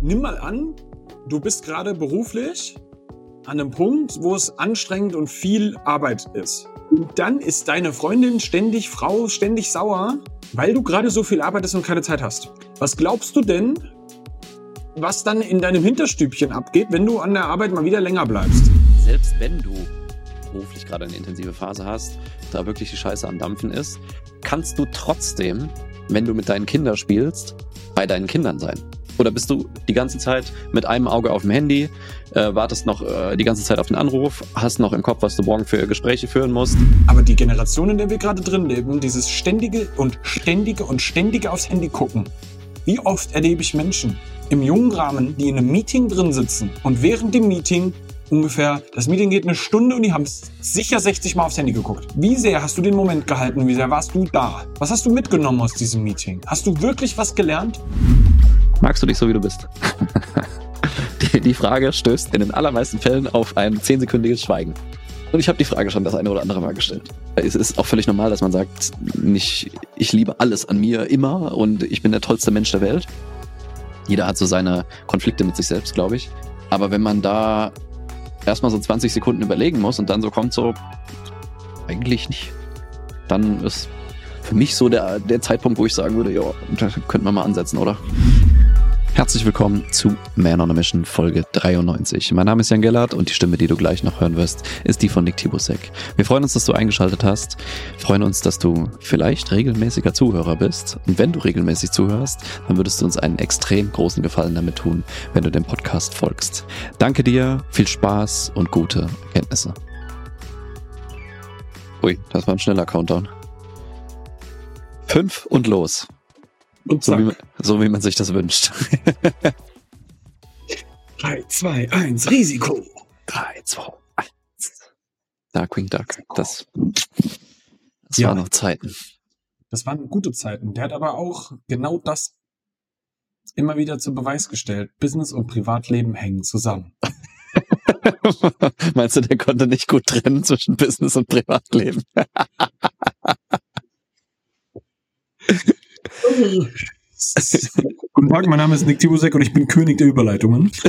nimm mal an, du bist gerade beruflich an einem Punkt, wo es anstrengend und viel Arbeit ist. Und dann ist deine Freundin ständig, Frau ständig sauer, weil du gerade so viel arbeitest und keine Zeit hast. Was glaubst du denn, was dann in deinem Hinterstübchen abgeht, wenn du an der Arbeit mal wieder länger bleibst? Selbst wenn du beruflich gerade eine intensive Phase hast, da wirklich die Scheiße am Dampfen ist, kannst du trotzdem, wenn du mit deinen Kindern spielst, bei deinen Kindern sein. Oder bist du die ganze Zeit mit einem Auge auf dem Handy, äh, wartest noch äh, die ganze Zeit auf den Anruf, hast noch im Kopf, was du morgen für Gespräche führen musst? Aber die Generation, in der wir gerade drin leben, dieses ständige und ständige und ständige aufs Handy gucken. Wie oft erlebe ich Menschen im jungen Rahmen, die in einem Meeting drin sitzen und während dem Meeting ungefähr, das Meeting geht eine Stunde und die haben sicher 60 Mal aufs Handy geguckt. Wie sehr hast du den Moment gehalten? Wie sehr warst du da? Was hast du mitgenommen aus diesem Meeting? Hast du wirklich was gelernt? Magst du dich so, wie du bist? die, die Frage stößt in den allermeisten Fällen auf ein zehnsekündiges Schweigen. Und ich habe die Frage schon das eine oder andere Mal gestellt. Es ist auch völlig normal, dass man sagt, nicht, ich liebe alles an mir immer und ich bin der tollste Mensch der Welt. Jeder hat so seine Konflikte mit sich selbst, glaube ich. Aber wenn man da erstmal so 20 Sekunden überlegen muss und dann so kommt so, eigentlich nicht, dann ist für mich so der, der Zeitpunkt, wo ich sagen würde, ja, da könnten wir mal ansetzen, oder? Herzlich willkommen zu Man on a Mission Folge 93. Mein Name ist Jan Gellert und die Stimme, die du gleich noch hören wirst, ist die von Nick Tibusek. Wir freuen uns, dass du eingeschaltet hast. Wir freuen uns, dass du vielleicht regelmäßiger Zuhörer bist. Und wenn du regelmäßig zuhörst, dann würdest du uns einen extrem großen Gefallen damit tun, wenn du dem Podcast folgst. Danke dir, viel Spaß und gute Erkenntnisse. Ui, das war ein schneller Countdown. Fünf und los. Und So wie, man- so wie man sich das wünscht. 3, 2, 1, Risiko. Drei, zwei, eins. Darkwing Duck. Das, das Ja. waren noch Zeiten. Das waren gute Zeiten. Der hat aber auch genau das immer wieder zu Beweis gestellt. Business und Privatleben hängen zusammen. Meinst du, der konnte nicht gut trennen zwischen Business und Privatleben? Guten Tag, mein Name ist Nick Tibusek und ich bin König der Überleitungen.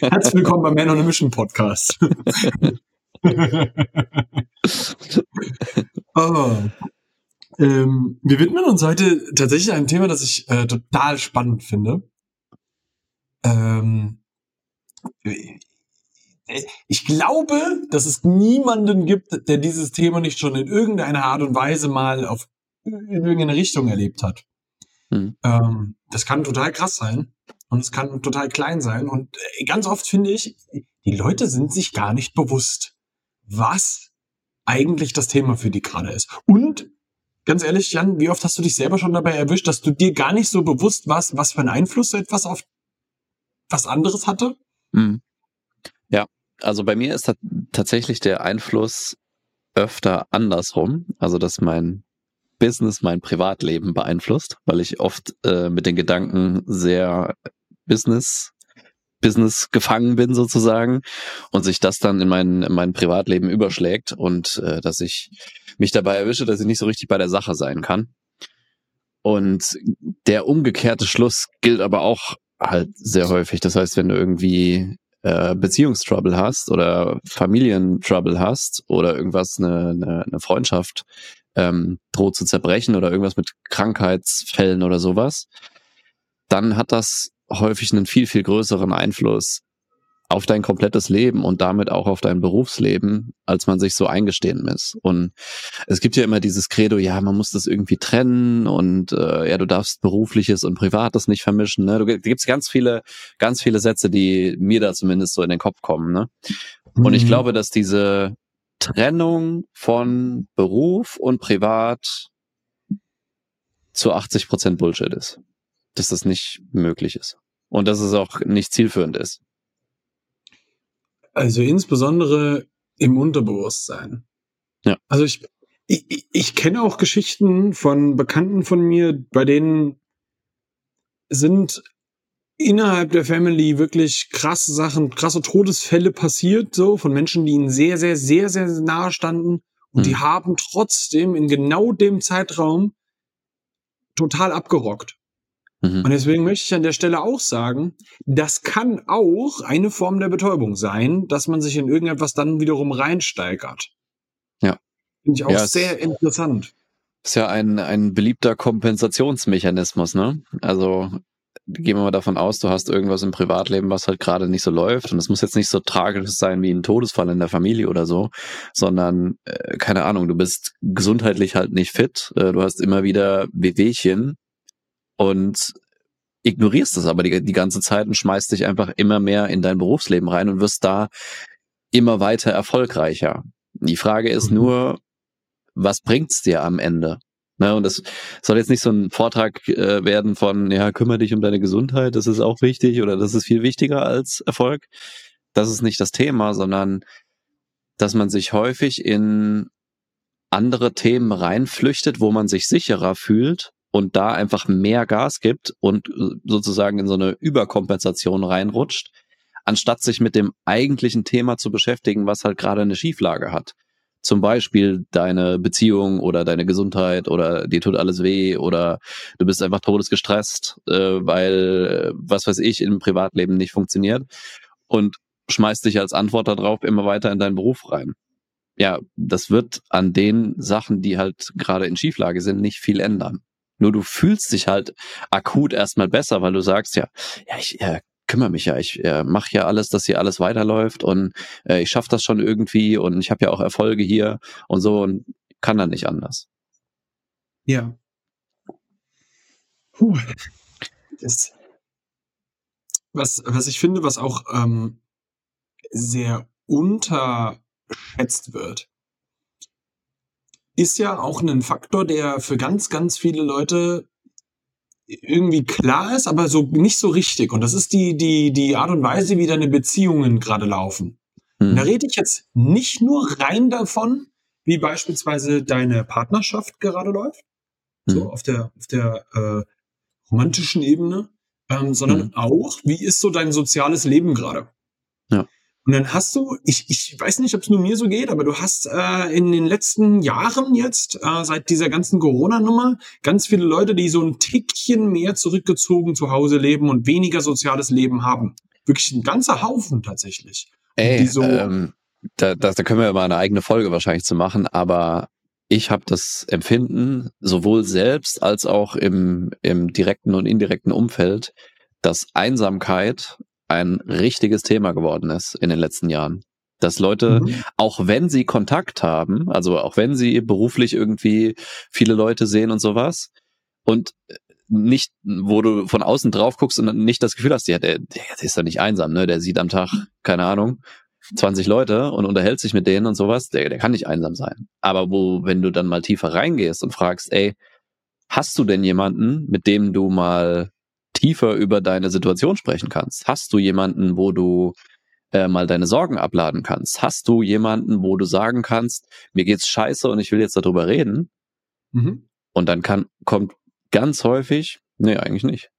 Herzlich willkommen beim Man on a Mission Podcast. oh. ähm, wir widmen uns heute tatsächlich einem Thema, das ich äh, total spannend finde. Ähm, ich glaube, dass es niemanden gibt, der dieses Thema nicht schon in irgendeiner Art und Weise mal auf in irgendeine Richtung erlebt hat. Hm. Ähm, das kann total krass sein und es kann total klein sein. Und äh, ganz oft finde ich, die Leute sind sich gar nicht bewusst, was eigentlich das Thema für die gerade ist. Und ganz ehrlich, Jan, wie oft hast du dich selber schon dabei erwischt, dass du dir gar nicht so bewusst warst, was für einen Einfluss so etwas auf was anderes hatte? Hm. Ja, also bei mir ist ta- tatsächlich der Einfluss öfter andersrum. Also, dass mein Business mein Privatleben beeinflusst, weil ich oft äh, mit den Gedanken sehr Business Business gefangen bin sozusagen und sich das dann in mein, in mein Privatleben überschlägt und äh, dass ich mich dabei erwische, dass ich nicht so richtig bei der Sache sein kann. Und der umgekehrte Schluss gilt aber auch halt sehr häufig. Das heißt, wenn du irgendwie äh, Beziehungstrouble hast oder Familientrouble hast oder irgendwas, eine, eine, eine Freundschaft ähm, droht zu zerbrechen oder irgendwas mit Krankheitsfällen oder sowas, dann hat das häufig einen viel, viel größeren Einfluss auf dein komplettes Leben und damit auch auf dein Berufsleben, als man sich so eingestehen muss. Und es gibt ja immer dieses Credo, ja, man muss das irgendwie trennen und äh, ja, du darfst berufliches und privates nicht vermischen. Ne? Du da gibt's ganz viele, ganz viele Sätze, die mir da zumindest so in den Kopf kommen. Ne? Und ich Mhm. glaube, dass diese Trennung von Beruf und Privat zu 80 Prozent Bullshit ist. Dass das nicht möglich ist. Und dass es auch nicht zielführend ist. Also insbesondere im Unterbewusstsein. Ja. Also ich, ich, ich- ich kenne auch Geschichten von Bekannten von mir, bei denen sind innerhalb der Family wirklich krasse Sachen, krasse Todesfälle passiert, so von Menschen, die ihnen sehr, sehr, sehr, sehr nahe standen. Und Hm. die haben trotzdem in genau dem Zeitraum total abgerockt. Mhm. Und deswegen möchte ich an der Stelle auch sagen, das kann auch eine Form der Betäubung sein, dass man sich in irgendetwas dann wiederum reinsteigert. Ja. Finde ich auch ja, sehr interessant. Ist ja ein, ein beliebter Kompensationsmechanismus, ne? Also gehen wir mal davon aus, du hast irgendwas im Privatleben, was halt gerade nicht so läuft. Und es muss jetzt nicht so tragisch sein wie ein Todesfall in der Familie oder so, sondern, äh, keine Ahnung, du bist gesundheitlich halt nicht fit, äh, du hast immer wieder Wehwehchen und ignorierst das aber die, die ganze Zeit und schmeißt dich einfach immer mehr in dein Berufsleben rein und wirst da immer weiter erfolgreicher. Die Frage ist mhm. nur, was bringt's dir am Ende? Ne, und das soll jetzt nicht so ein Vortrag äh, werden von, ja, kümmere dich um deine Gesundheit, das ist auch wichtig oder das ist viel wichtiger als Erfolg. Das ist nicht das Thema, sondern dass man sich häufig in andere Themen reinflüchtet, wo man sich sicherer fühlt und da einfach mehr Gas gibt und äh, sozusagen in so eine Überkompensation reinrutscht, anstatt sich mit dem eigentlichen Thema zu beschäftigen, was halt gerade eine Schieflage hat. Zum Beispiel deine Beziehung oder deine Gesundheit oder dir tut alles weh oder du bist einfach todesgestresst, äh, weil was weiß ich im Privatleben nicht funktioniert und schmeißt dich als Antwort darauf immer weiter in deinen Beruf rein. Ja, das wird an den Sachen, die halt gerade in Schieflage sind, nicht viel ändern. Nur du fühlst dich halt akut erstmal besser, weil du sagst ja, ja, ich äh, kümmere mich ja, ich äh, mache ja alles, dass hier alles weiterläuft und äh, ich schaffe das schon irgendwie und ich habe ja auch Erfolge hier und so und kann dann nicht anders. Ja. Puh. Das, was, was ich finde, was auch ähm, sehr unterschätzt wird, ist ja auch ein Faktor, der für ganz, ganz viele Leute irgendwie klar ist, aber so nicht so richtig. Und das ist die, die, die Art und Weise, wie deine Beziehungen gerade laufen. Hm. Da rede ich jetzt nicht nur rein davon, wie beispielsweise deine Partnerschaft gerade läuft, hm. so auf der, auf der äh, romantischen Ebene, ähm, sondern hm. auch, wie ist so dein soziales Leben gerade? Und dann hast du, ich, ich weiß nicht, ob es nur mir so geht, aber du hast äh, in den letzten Jahren jetzt, äh, seit dieser ganzen Corona-Nummer, ganz viele Leute, die so ein Tickchen mehr zurückgezogen zu Hause leben und weniger soziales Leben haben. Wirklich ein ganzer Haufen tatsächlich. Ey, so ähm, da, da, da können wir mal eine eigene Folge wahrscheinlich zu machen, aber ich habe das Empfinden, sowohl selbst als auch im, im direkten und indirekten Umfeld, dass Einsamkeit ein richtiges Thema geworden ist in den letzten Jahren. Dass Leute, mhm. auch wenn sie Kontakt haben, also auch wenn sie beruflich irgendwie viele Leute sehen und sowas, und nicht, wo du von außen drauf guckst und nicht das Gefühl hast, ja, der, der ist doch nicht einsam, ne? Der sieht am Tag, keine Ahnung, 20 Leute und unterhält sich mit denen und sowas, der, der kann nicht einsam sein. Aber wo, wenn du dann mal tiefer reingehst und fragst, ey, hast du denn jemanden, mit dem du mal tiefer über deine Situation sprechen kannst? Hast du jemanden, wo du äh, mal deine Sorgen abladen kannst? Hast du jemanden, wo du sagen kannst, mir geht's scheiße und ich will jetzt darüber reden? Mhm. Und dann kann, kommt ganz häufig, nee, eigentlich nicht.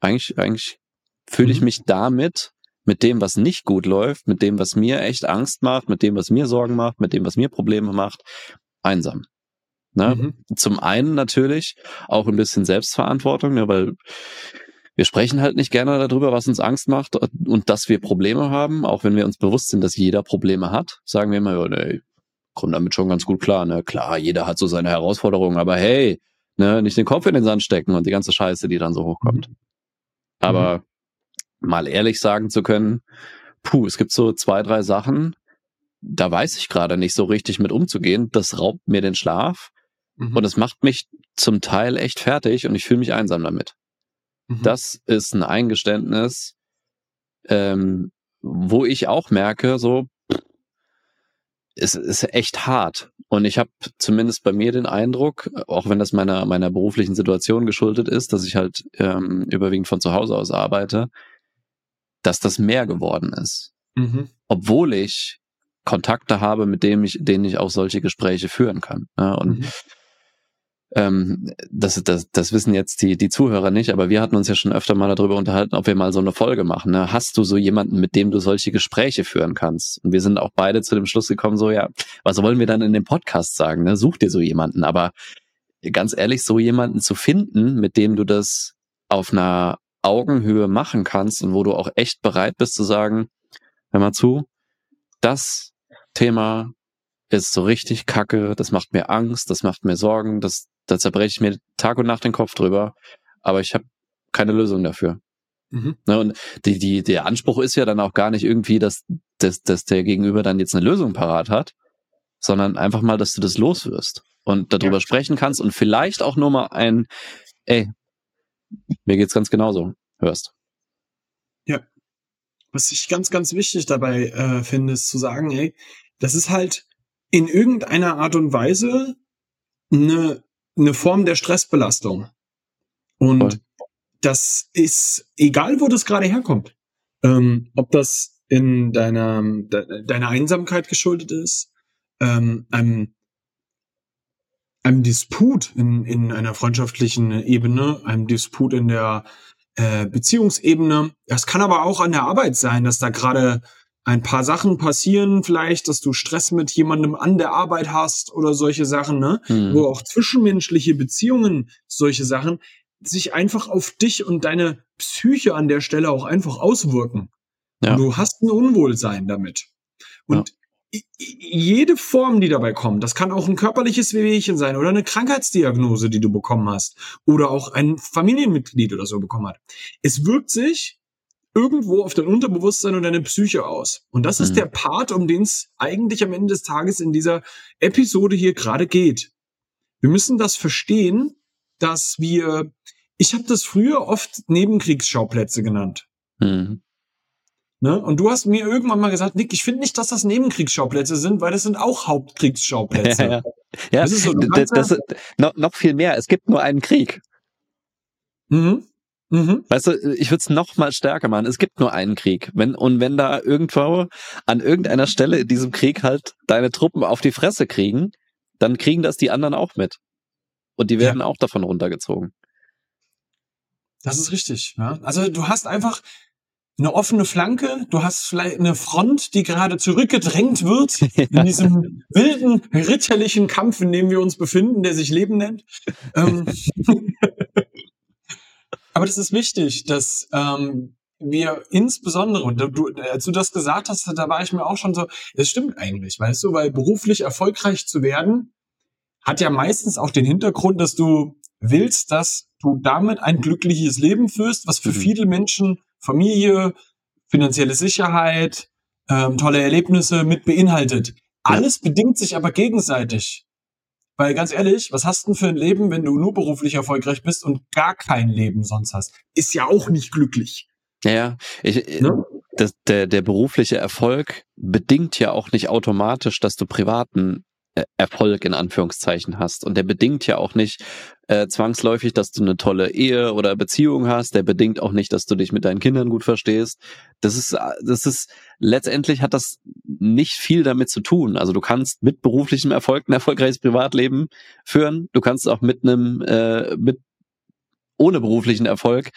Eigentlich, eigentlich fühle ich mhm. mich damit, mit dem, was nicht gut läuft, mit dem, was mir echt Angst macht, mit dem, was mir Sorgen macht, mit dem, was mir Probleme macht, einsam. Ne? Mhm. Zum einen natürlich auch ein bisschen Selbstverantwortung, ne, weil wir sprechen halt nicht gerne darüber, was uns Angst macht und dass wir Probleme haben, auch wenn wir uns bewusst sind, dass jeder Probleme hat. Sagen wir immer, ja, nee, kommt damit schon ganz gut klar. Ne? Klar, jeder hat so seine Herausforderungen, aber hey, ne, nicht den Kopf in den Sand stecken und die ganze Scheiße, die dann so hochkommt. Mhm. Aber mhm. mal ehrlich sagen zu können, puh, es gibt so zwei, drei Sachen, da weiß ich gerade nicht so richtig mit umzugehen. Das raubt mir den Schlaf mhm. und es macht mich zum Teil echt fertig und ich fühle mich einsam damit. Mhm. Das ist ein Eingeständnis, ähm, wo ich auch merke, so, es ist echt hart. Und ich habe zumindest bei mir den Eindruck, auch wenn das meiner, meiner beruflichen Situation geschuldet ist, dass ich halt ähm, überwiegend von zu Hause aus arbeite, dass das mehr geworden ist. Mhm. Obwohl ich Kontakte habe, mit denen ich, denen ich auch solche Gespräche führen kann. Ja, und mhm ähm, das, das, das wissen jetzt die, die Zuhörer nicht, aber wir hatten uns ja schon öfter mal darüber unterhalten, ob wir mal so eine Folge machen. Ne? Hast du so jemanden, mit dem du solche Gespräche führen kannst? Und wir sind auch beide zu dem Schluss gekommen, so ja, was wollen wir dann in dem Podcast sagen? Ne? Such dir so jemanden. Aber ganz ehrlich, so jemanden zu finden, mit dem du das auf einer Augenhöhe machen kannst und wo du auch echt bereit bist zu sagen, hör mal zu, das Thema ist so richtig kacke, das macht mir Angst, das macht mir Sorgen, das, da zerbreche ich mir Tag und Nacht den Kopf drüber, aber ich habe keine Lösung dafür. Mhm. Ne, und die, die, der Anspruch ist ja dann auch gar nicht irgendwie, dass, dass, dass der Gegenüber dann jetzt eine Lösung parat hat, sondern einfach mal, dass du das loswirst und darüber ja. sprechen kannst und vielleicht auch nur mal ein, ey, mir geht's ganz genauso, hörst. Ja. Was ich ganz, ganz wichtig dabei äh, finde, ist zu sagen, ey, das ist halt in irgendeiner Art und Weise eine, eine Form der Stressbelastung. Und Voll das ist egal, wo das gerade herkommt. Ähm, ob das in deiner, de, deiner Einsamkeit geschuldet ist, ähm, einem, einem Disput in, in einer freundschaftlichen Ebene, einem Disput in der äh, Beziehungsebene. Es kann aber auch an der Arbeit sein, dass da gerade ein paar Sachen passieren, vielleicht, dass du Stress mit jemandem an der Arbeit hast oder solche Sachen, ne? Mhm. Wo auch zwischenmenschliche Beziehungen, solche Sachen, sich einfach auf dich und deine Psyche an der Stelle auch einfach auswirken. Ja. Und du hast ein Unwohlsein damit. Und ja. jede Form, die dabei kommt, das kann auch ein körperliches Wehwehchen sein oder eine Krankheitsdiagnose, die du bekommen hast oder auch ein Familienmitglied oder so bekommen hat. Es wirkt sich irgendwo auf dein Unterbewusstsein und deine Psyche aus. Und das mhm. ist der Part, um den es eigentlich am Ende des Tages in dieser Episode hier gerade geht. Wir müssen das verstehen, dass wir, ich habe das früher oft Nebenkriegsschauplätze genannt. Mhm. Ne? Und du hast mir irgendwann mal gesagt, Nick, ich finde nicht, dass das Nebenkriegsschauplätze sind, weil das sind auch Hauptkriegsschauplätze. Ja, ja. ja das ist so, das, das ist noch, noch viel mehr. Es gibt nur einen Krieg. Mhm. Mhm. Weißt du, ich würde es noch mal stärker machen. Es gibt nur einen Krieg. Wenn, und wenn da irgendwo an irgendeiner Stelle in diesem Krieg halt deine Truppen auf die Fresse kriegen, dann kriegen das die anderen auch mit. Und die werden ja. auch davon runtergezogen. Das ist richtig. Ja. Also du hast einfach eine offene Flanke, du hast vielleicht eine Front, die gerade zurückgedrängt wird ja. in diesem wilden, ritterlichen Kampf, in dem wir uns befinden, der sich Leben nennt. ähm, aber das ist wichtig, dass ähm, wir insbesondere, und du, als du das gesagt hast, da war ich mir auch schon so, das stimmt eigentlich, weißt du, weil beruflich erfolgreich zu werden, hat ja meistens auch den Hintergrund, dass du willst, dass du damit ein glückliches Leben führst, was für mhm. viele Menschen Familie, finanzielle Sicherheit, ähm, tolle Erlebnisse mit beinhaltet. Alles bedingt sich aber gegenseitig. Weil ganz ehrlich, was hast du denn für ein Leben, wenn du nur beruflich erfolgreich bist und gar kein Leben sonst hast? Ist ja auch nicht glücklich. Ja, ich, äh, ne? das, der, der berufliche Erfolg bedingt ja auch nicht automatisch, dass du privaten Erfolg in Anführungszeichen hast. Und der bedingt ja auch nicht äh, zwangsläufig, dass du eine tolle Ehe oder Beziehung hast. Der bedingt auch nicht, dass du dich mit deinen Kindern gut verstehst. Das ist, äh, das ist, letztendlich hat das nicht viel damit zu tun. Also du kannst mit beruflichem Erfolg ein erfolgreiches Privatleben führen. Du kannst auch mit einem, äh, mit ohne beruflichen Erfolg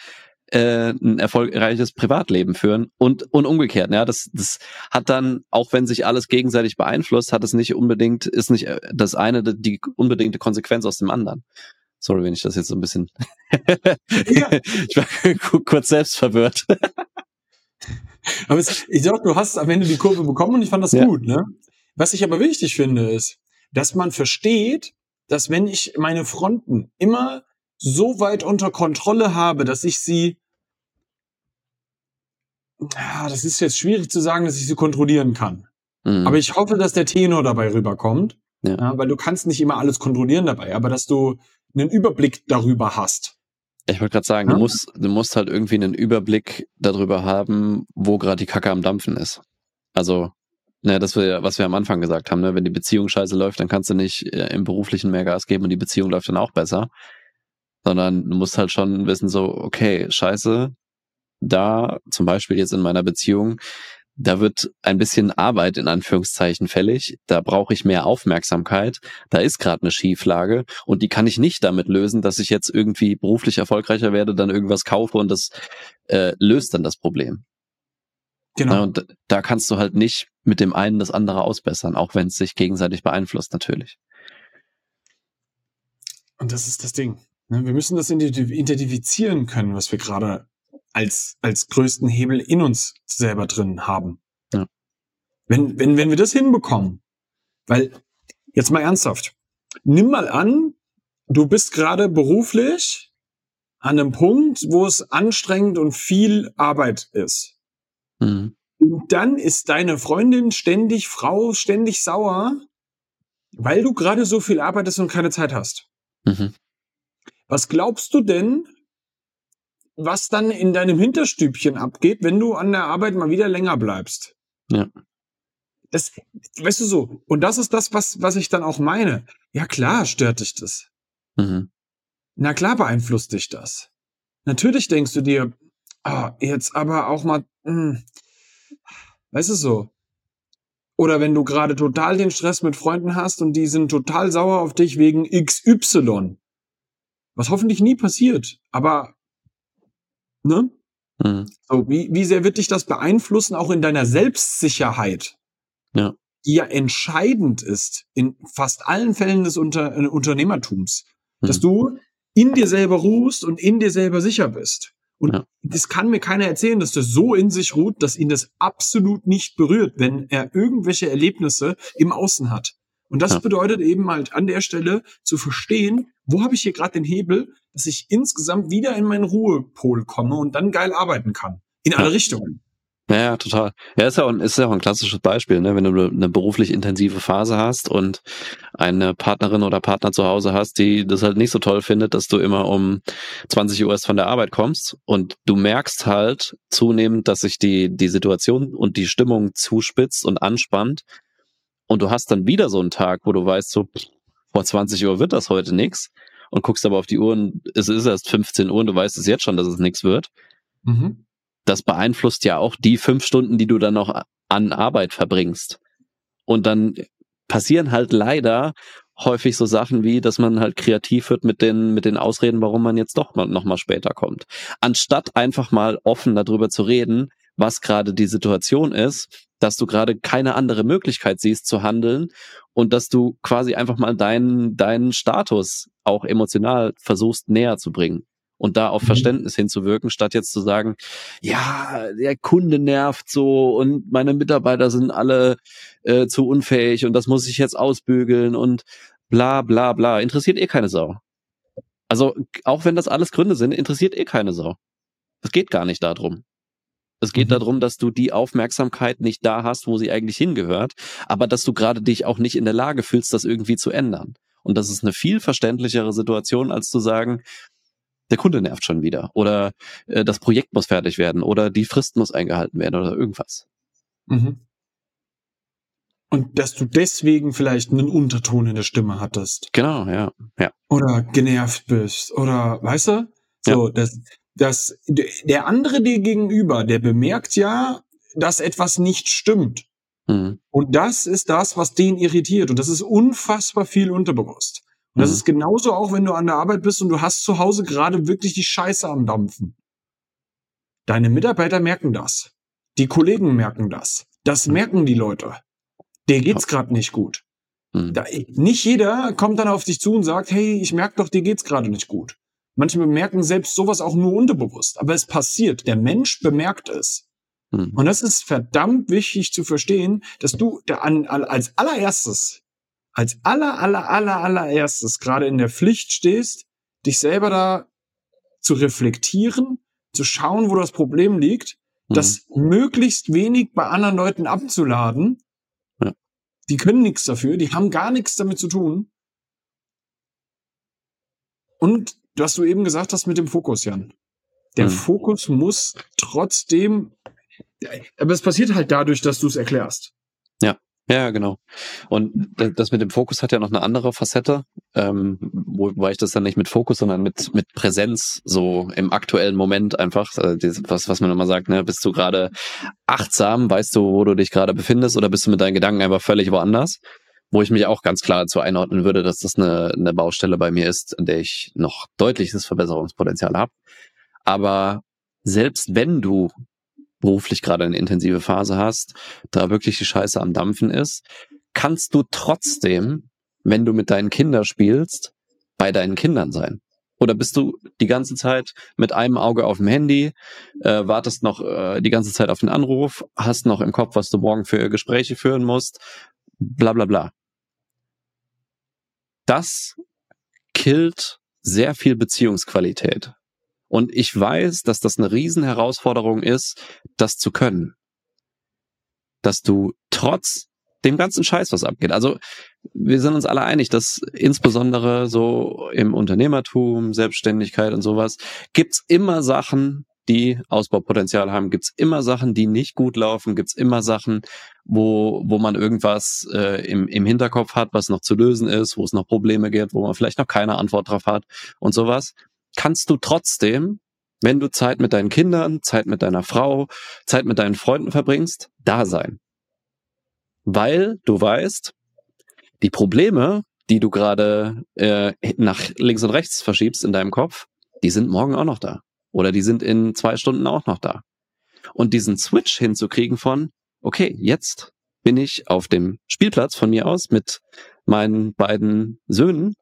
äh, ein erfolgreiches Privatleben führen und, und umgekehrt. Ja, das, das hat dann, auch wenn sich alles gegenseitig beeinflusst, hat es nicht unbedingt, ist nicht äh, das eine die unbedingte Konsequenz aus dem anderen. Sorry, wenn ich das jetzt so ein bisschen. ja. ich war kurz selbst verwirrt. aber es, ich glaube, du hast am Ende die Kurve bekommen und ich fand das ja. gut. Ne? Was ich aber wichtig finde, ist, dass man versteht, dass wenn ich meine Fronten immer so weit unter Kontrolle habe, dass ich sie ja, das ist jetzt schwierig zu sagen, dass ich sie kontrollieren kann. Mhm. Aber ich hoffe, dass der Tenor dabei rüberkommt. Ja. ja. weil du kannst nicht immer alles kontrollieren dabei, aber dass du einen Überblick darüber hast. Ich wollte gerade sagen, ja? du musst, du musst halt irgendwie einen Überblick darüber haben, wo gerade die Kacke am Dampfen ist. Also, ne, das wir, was wir am Anfang gesagt haben, ne, wenn die Beziehung scheiße läuft, dann kannst du nicht äh, im beruflichen mehr Gas geben und die Beziehung läuft dann auch besser. Sondern du musst halt schon wissen, so, okay, scheiße, da, zum Beispiel jetzt in meiner Beziehung, da wird ein bisschen Arbeit in Anführungszeichen fällig, da brauche ich mehr Aufmerksamkeit, da ist gerade eine Schieflage und die kann ich nicht damit lösen, dass ich jetzt irgendwie beruflich erfolgreicher werde, dann irgendwas kaufe und das äh, löst dann das Problem. Genau. Ja, und da kannst du halt nicht mit dem einen das andere ausbessern, auch wenn es sich gegenseitig beeinflusst natürlich. Und das ist das Ding. Ne, wir müssen das identifizieren können, was wir gerade als, als größten Hebel in uns selber drin haben. Ja. Wenn, wenn, wenn wir das hinbekommen, weil, jetzt mal ernsthaft, nimm mal an, du bist gerade beruflich an einem Punkt, wo es anstrengend und viel Arbeit ist. Mhm. Und dann ist deine Freundin ständig, Frau ständig sauer, weil du gerade so viel arbeitest und keine Zeit hast. Mhm. Was glaubst du denn, was dann in deinem Hinterstübchen abgeht, wenn du an der Arbeit mal wieder länger bleibst? Ja. Das, weißt du so, und das ist das, was, was ich dann auch meine. Ja klar, stört dich das. Mhm. Na klar beeinflusst dich das. Natürlich denkst du dir, ah, jetzt aber auch mal, mh, hm, weißt du so. Oder wenn du gerade total den Stress mit Freunden hast und die sind total sauer auf dich wegen XY. Was hoffentlich nie passiert. Aber, ne? Mhm. So, wie, wie sehr wird dich das beeinflussen, auch in deiner Selbstsicherheit? Ja. Die ja entscheidend ist in fast allen Fällen des Unter äh, Unternehmertums. Mhm. Dass du in dir selber ruhst und in dir selber sicher bist. Und ja. das kann mir keiner erzählen, dass das so in sich ruht, dass ihn das absolut nicht berührt, wenn er irgendwelche Erlebnisse im Außen hat. Und das ja. bedeutet eben halt an der Stelle zu verstehen, wo habe ich hier gerade den Hebel, dass ich insgesamt wieder in meinen Ruhepol komme und dann geil arbeiten kann. In alle Richtungen. Ja, ja, total. Ja, ist ja auch, ist ja auch ein klassisches Beispiel, ne? wenn du eine beruflich intensive Phase hast und eine Partnerin oder Partner zu Hause hast, die das halt nicht so toll findet, dass du immer um 20 Uhr erst von der Arbeit kommst und du merkst halt zunehmend, dass sich die, die Situation und die Stimmung zuspitzt und anspannt und du hast dann wieder so einen Tag, wo du weißt, so vor 20 Uhr wird das heute nix und guckst aber auf die Uhr und es ist erst 15 Uhr und du weißt es jetzt schon, dass es nix wird. Mhm. Das beeinflusst ja auch die fünf Stunden, die du dann noch an Arbeit verbringst. Und dann passieren halt leider häufig so Sachen wie, dass man halt kreativ wird mit den, mit den Ausreden, warum man jetzt doch mal, noch mal später kommt. Anstatt einfach mal offen darüber zu reden, was gerade die Situation ist dass du gerade keine andere Möglichkeit siehst zu handeln und dass du quasi einfach mal deinen, deinen Status auch emotional versuchst näher zu bringen und da auf mhm. Verständnis hinzuwirken, statt jetzt zu sagen, ja, der Kunde nervt so und meine Mitarbeiter sind alle äh, zu unfähig und das muss ich jetzt ausbügeln und bla bla bla. Interessiert eh keine Sau. Also auch wenn das alles Gründe sind, interessiert eh keine Sau. Es geht gar nicht darum. Es geht mhm. darum, dass du die Aufmerksamkeit nicht da hast, wo sie eigentlich hingehört, aber dass du gerade dich auch nicht in der Lage fühlst, das irgendwie zu ändern. Und das ist eine viel verständlichere Situation, als zu sagen, der Kunde nervt schon wieder oder äh, das Projekt muss fertig werden oder die Frist muss eingehalten werden oder irgendwas. Mhm. Und dass du deswegen vielleicht einen Unterton in der Stimme hattest. Genau, ja. ja. Oder genervt bist. Oder, weißt du? So, ja. das, dass der andere dir gegenüber, der bemerkt ja, dass etwas nicht stimmt. Mhm. Und das ist das, was den irritiert. Und das ist unfassbar viel unterbewusst. Und das mhm. ist genauso auch, wenn du an der Arbeit bist und du hast zu Hause gerade wirklich die Scheiße am Dampfen. Deine Mitarbeiter merken das. Die Kollegen merken das. Das mhm. merken die Leute. Der geht's gerade nicht gut. Mhm. Da, nicht jeder kommt dann auf dich zu und sagt, hey, ich merke doch, dir geht's gerade nicht gut. Manche bemerken selbst sowas auch nur unterbewusst, aber es passiert. Der Mensch bemerkt es. Hm. Und das ist verdammt wichtig zu verstehen, dass du da an, als allererstes, als aller, aller, aller, allererstes gerade in der Pflicht stehst, dich selber da zu reflektieren, zu schauen, wo das Problem liegt, hm. das möglichst wenig bei anderen Leuten abzuladen. Ja. Die können nichts dafür, die haben gar nichts damit zu tun. Und was du eben gesagt hast mit dem Fokus, Jan. Der hm. Fokus muss trotzdem, aber es passiert halt dadurch, dass du es erklärst. Ja, ja, genau. Und das mit dem Fokus hat ja noch eine andere Facette, ähm, wobei ich das dann nicht mit Fokus, sondern mit mit Präsenz so im aktuellen Moment einfach, äh, was was man immer sagt, ne, bist du gerade achtsam, weißt du, wo du dich gerade befindest, oder bist du mit deinen Gedanken einfach völlig woanders? Wo ich mich auch ganz klar dazu einordnen würde, dass das eine, eine Baustelle bei mir ist, in der ich noch deutliches Verbesserungspotenzial habe. Aber selbst wenn du beruflich gerade eine intensive Phase hast, da wirklich die Scheiße am Dampfen ist, kannst du trotzdem, wenn du mit deinen Kindern spielst, bei deinen Kindern sein Oder bist du die ganze Zeit mit einem Auge auf dem Handy, äh, wartest noch äh, die ganze Zeit auf den Anruf, hast noch im Kopf, was du morgen für Gespräche führen musst, bla bla bla. Das killt sehr viel Beziehungsqualität. Und ich weiß, dass das eine Riesenherausforderung ist, das zu können. Dass du trotz dem ganzen Scheiß, was abgeht. Also wir sind uns alle einig, dass insbesondere so im Unternehmertum, Selbstständigkeit und sowas, gibt's immer Sachen, die Ausbaupotenzial haben, gibt's immer Sachen, die nicht gut laufen, gibt's immer Sachen, wo, wo man irgendwas äh, im, im Hinterkopf hat, was noch zu lösen ist, wo es noch Probleme gibt, wo man vielleicht noch keine Antwort drauf hat und sowas. Kannst du trotzdem, wenn du Zeit mit deinen Kindern, Zeit mit deiner Frau, Zeit mit deinen Freunden verbringst, da sein weil du weißt, die Probleme, die du gerade äh, nach links und rechts verschiebst in deinem Kopf, die sind morgen auch noch da. Oder die sind in zwei Stunden auch noch da. Und diesen Switch hinzukriegen von, okay, jetzt bin ich auf dem Spielplatz von mir aus mit meinen beiden Söhnen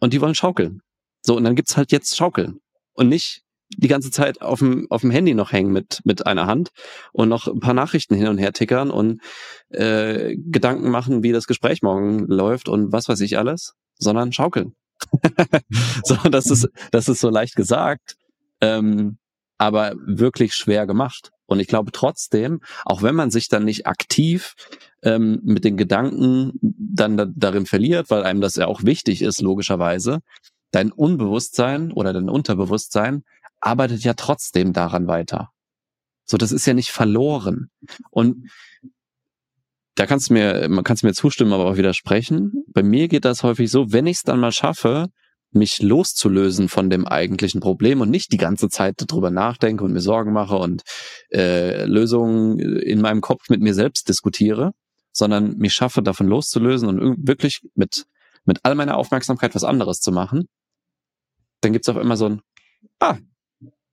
und die wollen schaukeln. So, und dann gibt's halt jetzt Schaukeln. Und nicht, die ganze Zeit auf dem, auf dem Handy noch hängen mit, mit einer Hand und noch ein paar Nachrichten hin und her tickern und äh, Gedanken machen, wie das Gespräch morgen läuft und was weiß ich alles, sondern schaukeln. so, das ist, das ist so leicht gesagt, ähm, aber wirklich schwer gemacht. Und ich glaube trotzdem, auch wenn man sich dann nicht aktiv ähm, mit den Gedanken dann da, darin verliert, weil einem das ja auch wichtig ist, logischerweise, dein Unbewusstsein oder dein Unterbewusstsein arbeitet ja trotzdem daran weiter. So, das ist ja nicht verloren. Und da kannst du mir, man kannst mir zustimmen, aber auch widersprechen. Bei mir geht das häufig so, wenn ich es dann mal schaffe, mich loszulösen von dem eigentlichen Problem und nicht die ganze Zeit darüber nachdenke und mir Sorgen mache und äh, Lösungen in meinem Kopf mit mir selbst diskutiere, sondern mich schaffe, davon loszulösen und wirklich mit, mit all meiner Aufmerksamkeit was anderes zu machen, dann gibt's auch immer so ein, ah,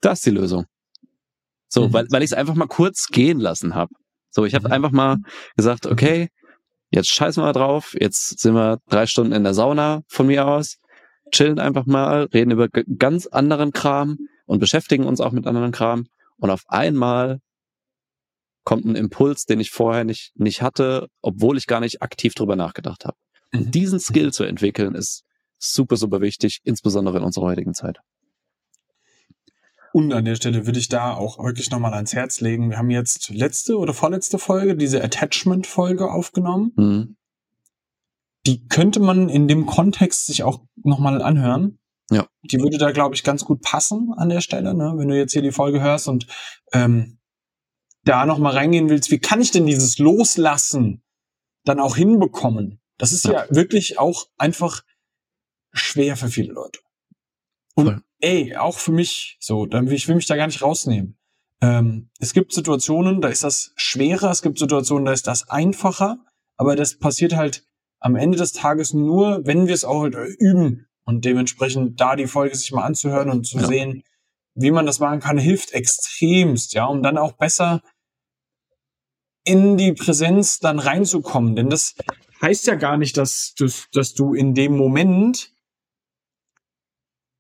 das ist die Lösung. So, mhm. weil, weil ich es einfach mal kurz gehen lassen habe. So, ich habe mhm. einfach mal gesagt, okay, jetzt scheißen wir drauf, jetzt sind wir drei Stunden in der Sauna von mir aus, chillen einfach mal, reden über ganz anderen Kram und beschäftigen uns auch mit anderen Kram. Und auf einmal kommt ein Impuls, den ich vorher nicht, nicht hatte, obwohl ich gar nicht aktiv drüber nachgedacht habe. Mhm. Diesen Skill zu entwickeln ist super, super wichtig, insbesondere in unserer heutigen Zeit. Und an der Stelle würde ich da auch wirklich nochmal ans Herz legen. Wir haben jetzt letzte oder vorletzte Folge, diese Attachment-Folge aufgenommen. Mhm. Die könnte man in dem Kontext sich auch nochmal anhören. Ja. Die würde da, glaube ich, ganz gut passen an der Stelle, ne? wenn du jetzt hier die Folge hörst und ähm, da nochmal reingehen willst. Wie kann ich denn dieses Loslassen dann auch hinbekommen? Das ist ja, ja wirklich auch einfach schwer für viele Leute. Und Voll ey, auch für mich so, dann, ich will mich da gar nicht rausnehmen. Ähm, es gibt Situationen, da ist das schwerer, es gibt Situationen, da ist das einfacher, aber das passiert halt am Ende des Tages nur, wenn wir es auch halt üben und dementsprechend da die Folge sich mal anzuhören und zu ja. sehen, wie man das machen kann, hilft extremst, ja, um dann auch besser in die Präsenz dann reinzukommen. Denn das heißt ja gar nicht, dass, dass, dass du in dem Moment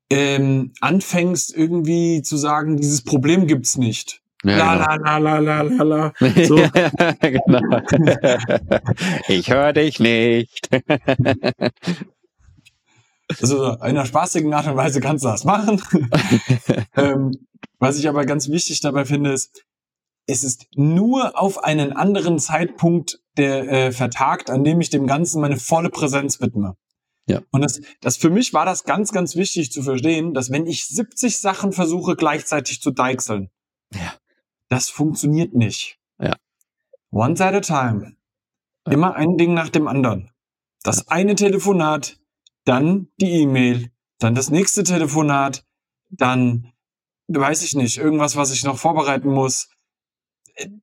ähm, anfängst irgendwie zu sagen, dieses Problem gibt's nicht. Ja, la, genau. la, la, la, la, la, la. So. genau. Ich höre dich nicht. also in einer spaßigen Art und Weise kannst du das machen. ähm, was ich aber ganz wichtig dabei finde, ist, es ist nur auf einen anderen Zeitpunkt der äh, vertagt, an dem ich dem Ganzen meine volle Präsenz widme. Ja. Und das, das für mich war das ganz, ganz wichtig zu verstehen, dass wenn ich 70 Sachen versuche gleichzeitig zu deichseln, ja. Das funktioniert nicht. Ja. One at a time. Ja. Immer ein Ding nach dem anderen. Das eine Telefonat, dann die E-Mail, dann das nächste Telefonat, dann weiß ich nicht, irgendwas, was ich noch vorbereiten muss,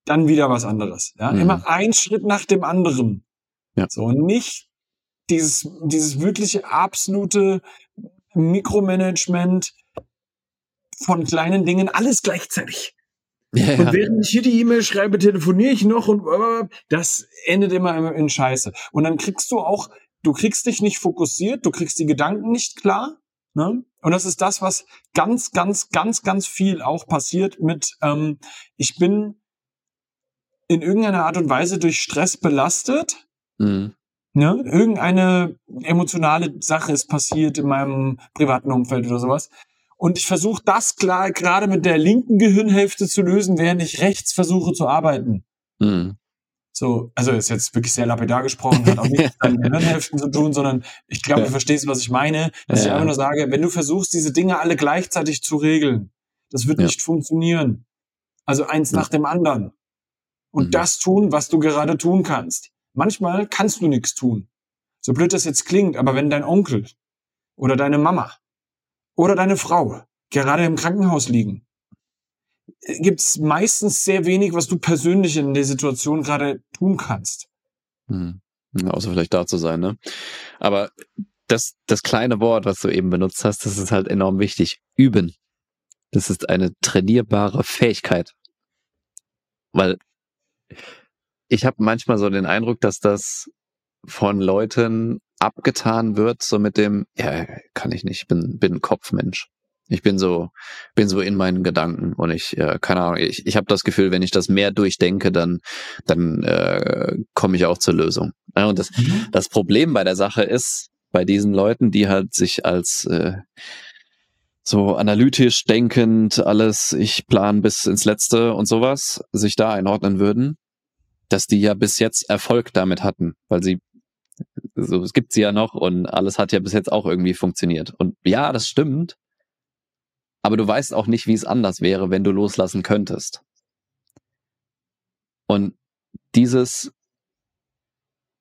dann wieder was anderes. Ja, mhm. immer ein Schritt nach dem anderen. Ja. So nicht dieses, dieses wirkliche absolute Mikromanagement von kleinen Dingen, alles gleichzeitig. Ja, und während ich hier die E-Mail schreibe, telefoniere ich noch und das endet immer in Scheiße. Und dann kriegst du auch, du kriegst dich nicht fokussiert, du kriegst die Gedanken nicht klar. Ne? Und das ist das, was ganz, ganz, ganz, ganz viel auch passiert mit, ähm, ich bin in irgendeiner Art und Weise durch Stress belastet. Mhm. Ne? Irgendeine emotionale Sache ist passiert in meinem privaten Umfeld oder sowas. Und ich versuche das klar gerade mit der linken Gehirnhälfte zu lösen, während ich rechts versuche zu arbeiten. Mhm. So, also ist jetzt wirklich sehr lapidar gesprochen, hat auch nichts mit Gehirnhälften zu tun, sondern ich glaube, ja. du verstehst, was ich meine. Dass ja. ich einfach nur sage, wenn du versuchst, diese Dinge alle gleichzeitig zu regeln, das wird ja. nicht funktionieren. Also eins nach dem anderen. Und mhm. das tun, was du gerade tun kannst. Manchmal kannst du nichts tun. So blöd das jetzt klingt, aber wenn dein Onkel oder deine Mama oder deine Frau gerade im Krankenhaus liegen, gibt's meistens sehr wenig, was du persönlich in der Situation gerade tun kannst. Hm. Außer vielleicht da zu sein, ne? Aber das, das kleine Wort, was du eben benutzt hast, das ist halt enorm wichtig. Üben. Das ist eine trainierbare Fähigkeit. Weil ich habe manchmal so den Eindruck, dass das von Leuten abgetan wird, so mit dem, ja, kann ich nicht, bin, bin ein Kopfmensch. Ich bin so, bin so in meinen Gedanken und ich, äh, keine Ahnung, ich, ich habe das Gefühl, wenn ich das mehr durchdenke, dann, dann äh, komme ich auch zur Lösung. Ja, und das, mhm. das Problem bei der Sache ist, bei diesen Leuten, die halt sich als äh, so analytisch denkend alles, ich plan bis ins Letzte und sowas, sich da einordnen würden, dass die ja bis jetzt Erfolg damit hatten, weil sie so es gibt sie ja noch und alles hat ja bis jetzt auch irgendwie funktioniert. Und ja, das stimmt. Aber du weißt auch nicht, wie es anders wäre, wenn du loslassen könntest. Und dieses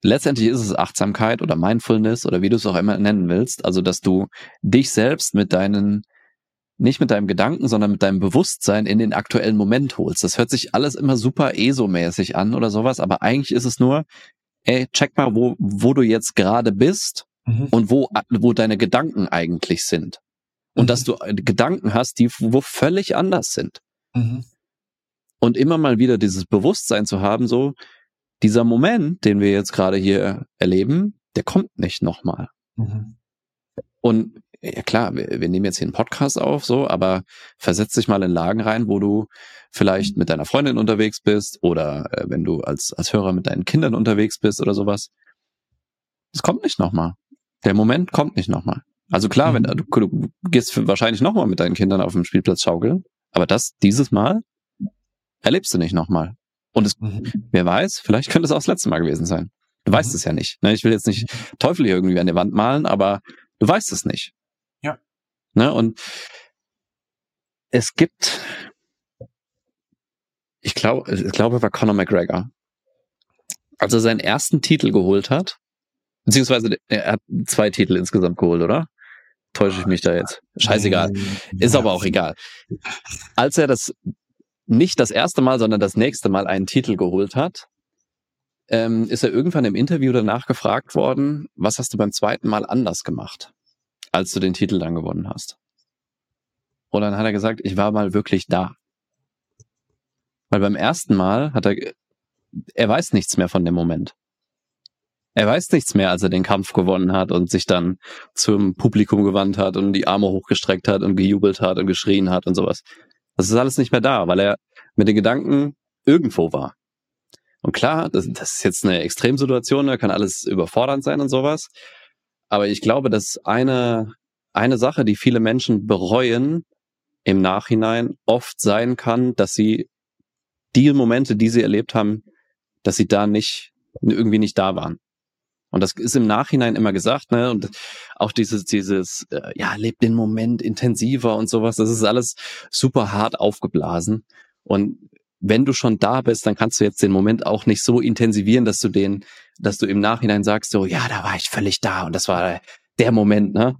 letztendlich ist es Achtsamkeit oder Mindfulness oder wie du es auch immer nennen willst, also dass du dich selbst mit deinen nicht mit deinem Gedanken, sondern mit deinem Bewusstsein in den aktuellen Moment holst. Das hört sich alles immer super ESO-mäßig an oder sowas, aber eigentlich ist es nur, ey, check mal, wo, wo du jetzt gerade bist mhm. und wo, wo deine Gedanken eigentlich sind. Und mhm. dass du Gedanken hast, die wo völlig anders sind. Mhm. Und immer mal wieder dieses Bewusstsein zu haben, so, dieser Moment, den wir jetzt gerade hier erleben, der kommt nicht nochmal. Mhm. Und ja klar, wir, wir nehmen jetzt hier einen Podcast auf, so, aber versetz dich mal in Lagen rein, wo du vielleicht mit deiner Freundin unterwegs bist oder äh, wenn du als, als Hörer mit deinen Kindern unterwegs bist oder sowas. Es kommt nicht nochmal. Der Moment kommt nicht nochmal. Also klar, wenn mhm. du, du gehst wahrscheinlich nochmal mit deinen Kindern auf dem Spielplatz schaukeln, aber das dieses Mal erlebst du nicht nochmal. Und es, mhm. wer weiß, vielleicht könnte es auch das letzte Mal gewesen sein. Du mhm. weißt es ja nicht. Ne? Ich will jetzt nicht Teufel hier irgendwie an die Wand malen, aber du weißt es nicht. Ne? Und es gibt, ich glaube, ich glaube, war Conor McGregor, als er seinen ersten Titel geholt hat, beziehungsweise er hat zwei Titel insgesamt geholt, oder? Täusche ich mich da jetzt? Scheißegal. Ist aber auch egal. Als er das nicht das erste Mal, sondern das nächste Mal einen Titel geholt hat, ähm, ist er irgendwann im Interview danach gefragt worden, was hast du beim zweiten Mal anders gemacht? Als du den Titel dann gewonnen hast. Und dann hat er gesagt, ich war mal wirklich da. Weil beim ersten Mal hat er, er weiß nichts mehr von dem Moment. Er weiß nichts mehr, als er den Kampf gewonnen hat und sich dann zum Publikum gewandt hat und die Arme hochgestreckt hat und gejubelt hat und geschrien hat und sowas. Das ist alles nicht mehr da, weil er mit den Gedanken irgendwo war. Und klar, das, das ist jetzt eine Extremsituation, da kann alles überfordernd sein und sowas. Aber ich glaube, dass eine, eine Sache, die viele Menschen bereuen im Nachhinein, oft sein kann, dass sie die Momente, die sie erlebt haben, dass sie da nicht, irgendwie nicht da waren. Und das ist im Nachhinein immer gesagt, ne? Und auch dieses, dieses, äh, ja, lebt den Moment intensiver und sowas, das ist alles super hart aufgeblasen. Und wenn du schon da bist, dann kannst du jetzt den Moment auch nicht so intensivieren, dass du den, dass du im Nachhinein sagst, so, ja, da war ich völlig da und das war der Moment, ne?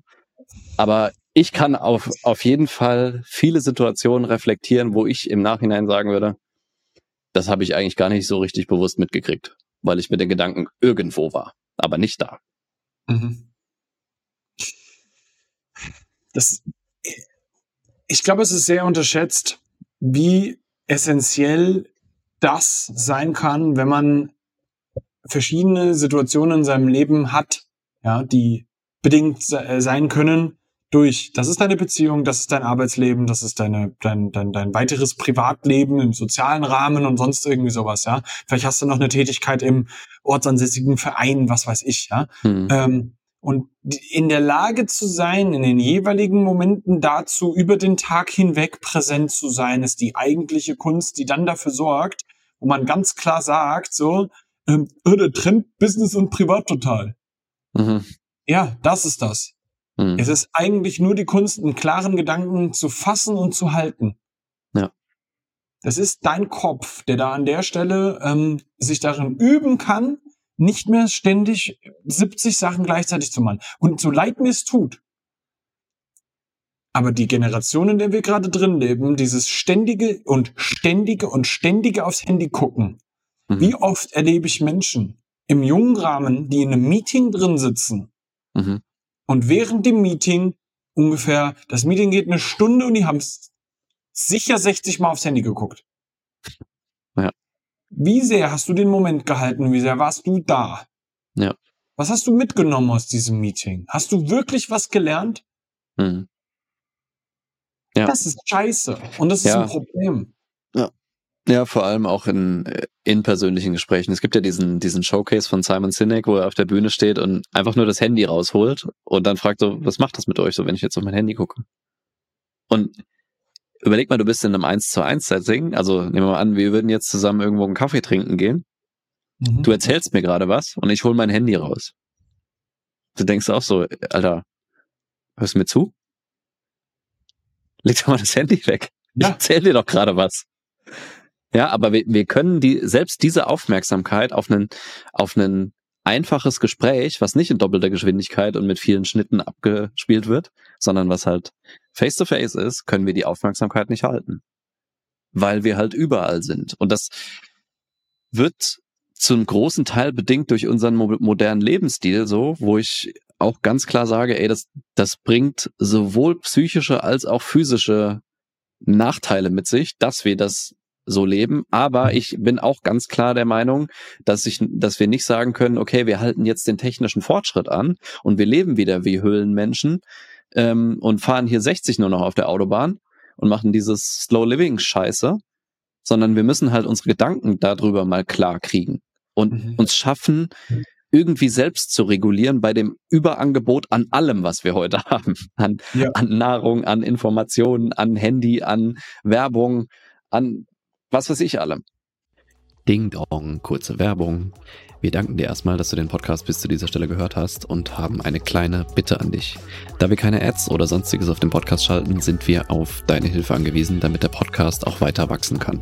Aber ich kann auf, auf jeden Fall viele Situationen reflektieren, wo ich im Nachhinein sagen würde, das habe ich eigentlich gar nicht so richtig bewusst mitgekriegt, weil ich mit den Gedanken irgendwo war, aber nicht da. Mhm. Das, ich glaube, es ist sehr unterschätzt, wie essentiell das sein kann, wenn man verschiedene Situationen in seinem Leben hat, ja, die bedingt sein können durch. Das ist deine Beziehung, das ist dein Arbeitsleben, das ist deine, dein, dein, dein weiteres Privatleben im sozialen Rahmen und sonst irgendwie sowas, ja. Vielleicht hast du noch eine Tätigkeit im ortsansässigen Verein, was weiß ich, ja. Mhm. Ähm, und in der Lage zu sein, in den jeweiligen Momenten dazu über den Tag hinweg präsent zu sein, ist die eigentliche Kunst, die dann dafür sorgt, wo man ganz klar sagt, so, ähm, oh, der trennt Business und Privat total. Mhm. Ja, das ist das. Mhm. Es ist eigentlich nur die Kunst, einen klaren Gedanken zu fassen und zu halten. Ja. Das ist dein Kopf, der da an der Stelle ähm, sich darin üben kann, nicht mehr ständig 70 Sachen gleichzeitig zu machen. Und so leid mir es tut. Aber die Generation, in der wir gerade drin leben, dieses ständige und ständige und ständige aufs Handy gucken. Mhm. Wie oft erlebe ich Menschen im jungen Rahmen, die in einem Meeting drin sitzen mhm. und während dem Meeting ungefähr, das Meeting geht eine Stunde und die haben sicher 60 Mal aufs Handy geguckt. Wie sehr hast du den Moment gehalten? Wie sehr warst du da? Ja. Was hast du mitgenommen aus diesem Meeting? Hast du wirklich was gelernt? Mhm. Ja. Das ist scheiße. Und das ist ja. ein Problem. Ja. Ja, vor allem auch in, in persönlichen Gesprächen. Es gibt ja diesen, diesen Showcase von Simon Sinek, wo er auf der Bühne steht und einfach nur das Handy rausholt und dann fragt so, was macht das mit euch so, wenn ich jetzt auf mein Handy gucke? Und überleg mal, du bist in einem 1 zu 1 Setting, also nehmen wir mal an, wir würden jetzt zusammen irgendwo einen Kaffee trinken gehen. Mhm. Du erzählst mir gerade was und ich hole mein Handy raus. Du denkst auch so, Alter, hörst du mir zu? Leg doch mal das Handy weg. Ja. Ich erzähl dir doch gerade was. Ja, aber wir, wir können die, selbst diese Aufmerksamkeit auf einen, auf einen einfaches Gespräch, was nicht in doppelter Geschwindigkeit und mit vielen Schnitten abgespielt wird, sondern was halt face to face ist, können wir die Aufmerksamkeit nicht halten. Weil wir halt überall sind. Und das wird zum großen Teil bedingt durch unseren mo modernen Lebensstil so, wo ich auch ganz klar sage, ey, das, das bringt sowohl psychische als auch physische Nachteile mit sich, dass wir das so leben. Aber ich bin auch ganz klar der Meinung, dass ich, dass wir nicht sagen können, okay, wir halten jetzt den technischen Fortschritt an und wir leben wieder wie Höhlenmenschen ähm, und fahren hier 60 nur noch auf der Autobahn und machen dieses Slow Living Scheiße, sondern wir müssen halt unsere Gedanken darüber mal klar kriegen und mhm. uns schaffen, irgendwie selbst zu regulieren bei dem Überangebot an allem, was wir heute haben. An, ja. an Nahrung, an Informationen, an Handy, an Werbung, an was weiß ich allem. Ding Dong, kurze Werbung. Wir danken dir erstmal, dass du den Podcast bis zu dieser Stelle gehört hast und haben eine kleine Bitte an dich. Da wir keine Ads oder sonstiges auf dem Podcast schalten, sind wir auf deine Hilfe angewiesen, damit der Podcast auch weiter wachsen kann.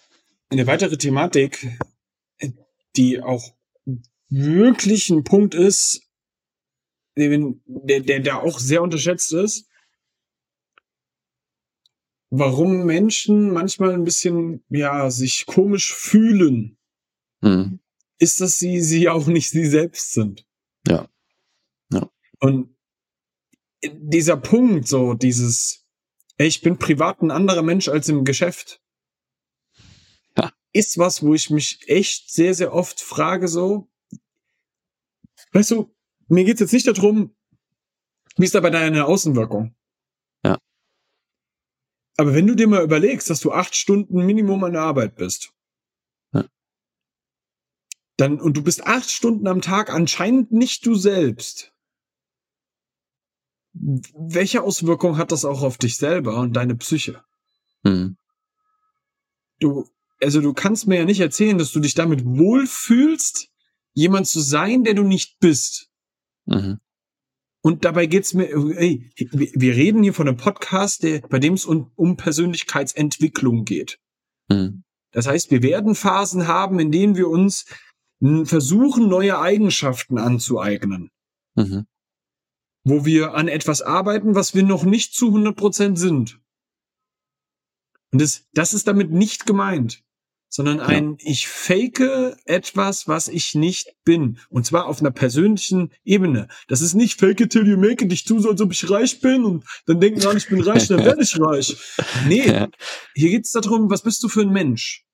eine weitere Thematik, die auch wirklich ein Punkt ist, der, der, der auch sehr unterschätzt ist, warum Menschen manchmal ein bisschen, ja, sich komisch fühlen, mhm. ist, dass sie, sie auch nicht sie selbst sind. Ja. ja. Und dieser Punkt, so dieses, ey, ich bin privat ein anderer Mensch als im Geschäft ist was, wo ich mich echt sehr, sehr oft frage, so, weißt du, mir geht's jetzt nicht darum, wie ist da bei deiner Außenwirkung? Ja. Aber wenn du dir mal überlegst, dass du acht Stunden Minimum an der Arbeit bist, ja. dann, und du bist acht Stunden am Tag anscheinend nicht du selbst, welche Auswirkung hat das auch auf dich selber und deine Psyche? Mhm. Du, also du kannst mir ja nicht erzählen, dass du dich damit wohlfühlst, jemand zu sein, der du nicht bist. Mhm. Und dabei geht's mir, ey, wir reden hier von einem Podcast, der, bei dem es um, um Persönlichkeitsentwicklung geht. Mhm. Das heißt, wir werden Phasen haben, in denen wir uns versuchen, neue Eigenschaften anzueignen. Mhm. wo wir an etwas arbeiten, was wir noch nicht zu 100% sind. Und das, das ist damit nicht gemeint, sondern ein, ja. ich fake etwas, was ich nicht bin. Und zwar auf einer persönlichen Ebene. Das ist nicht fake it till you make it. Ich tue so, als ob ich reich bin und dann denken alle, ich bin reich, dann werde ich reich. Nee, ja. hier geht es darum, was bist du für ein Mensch?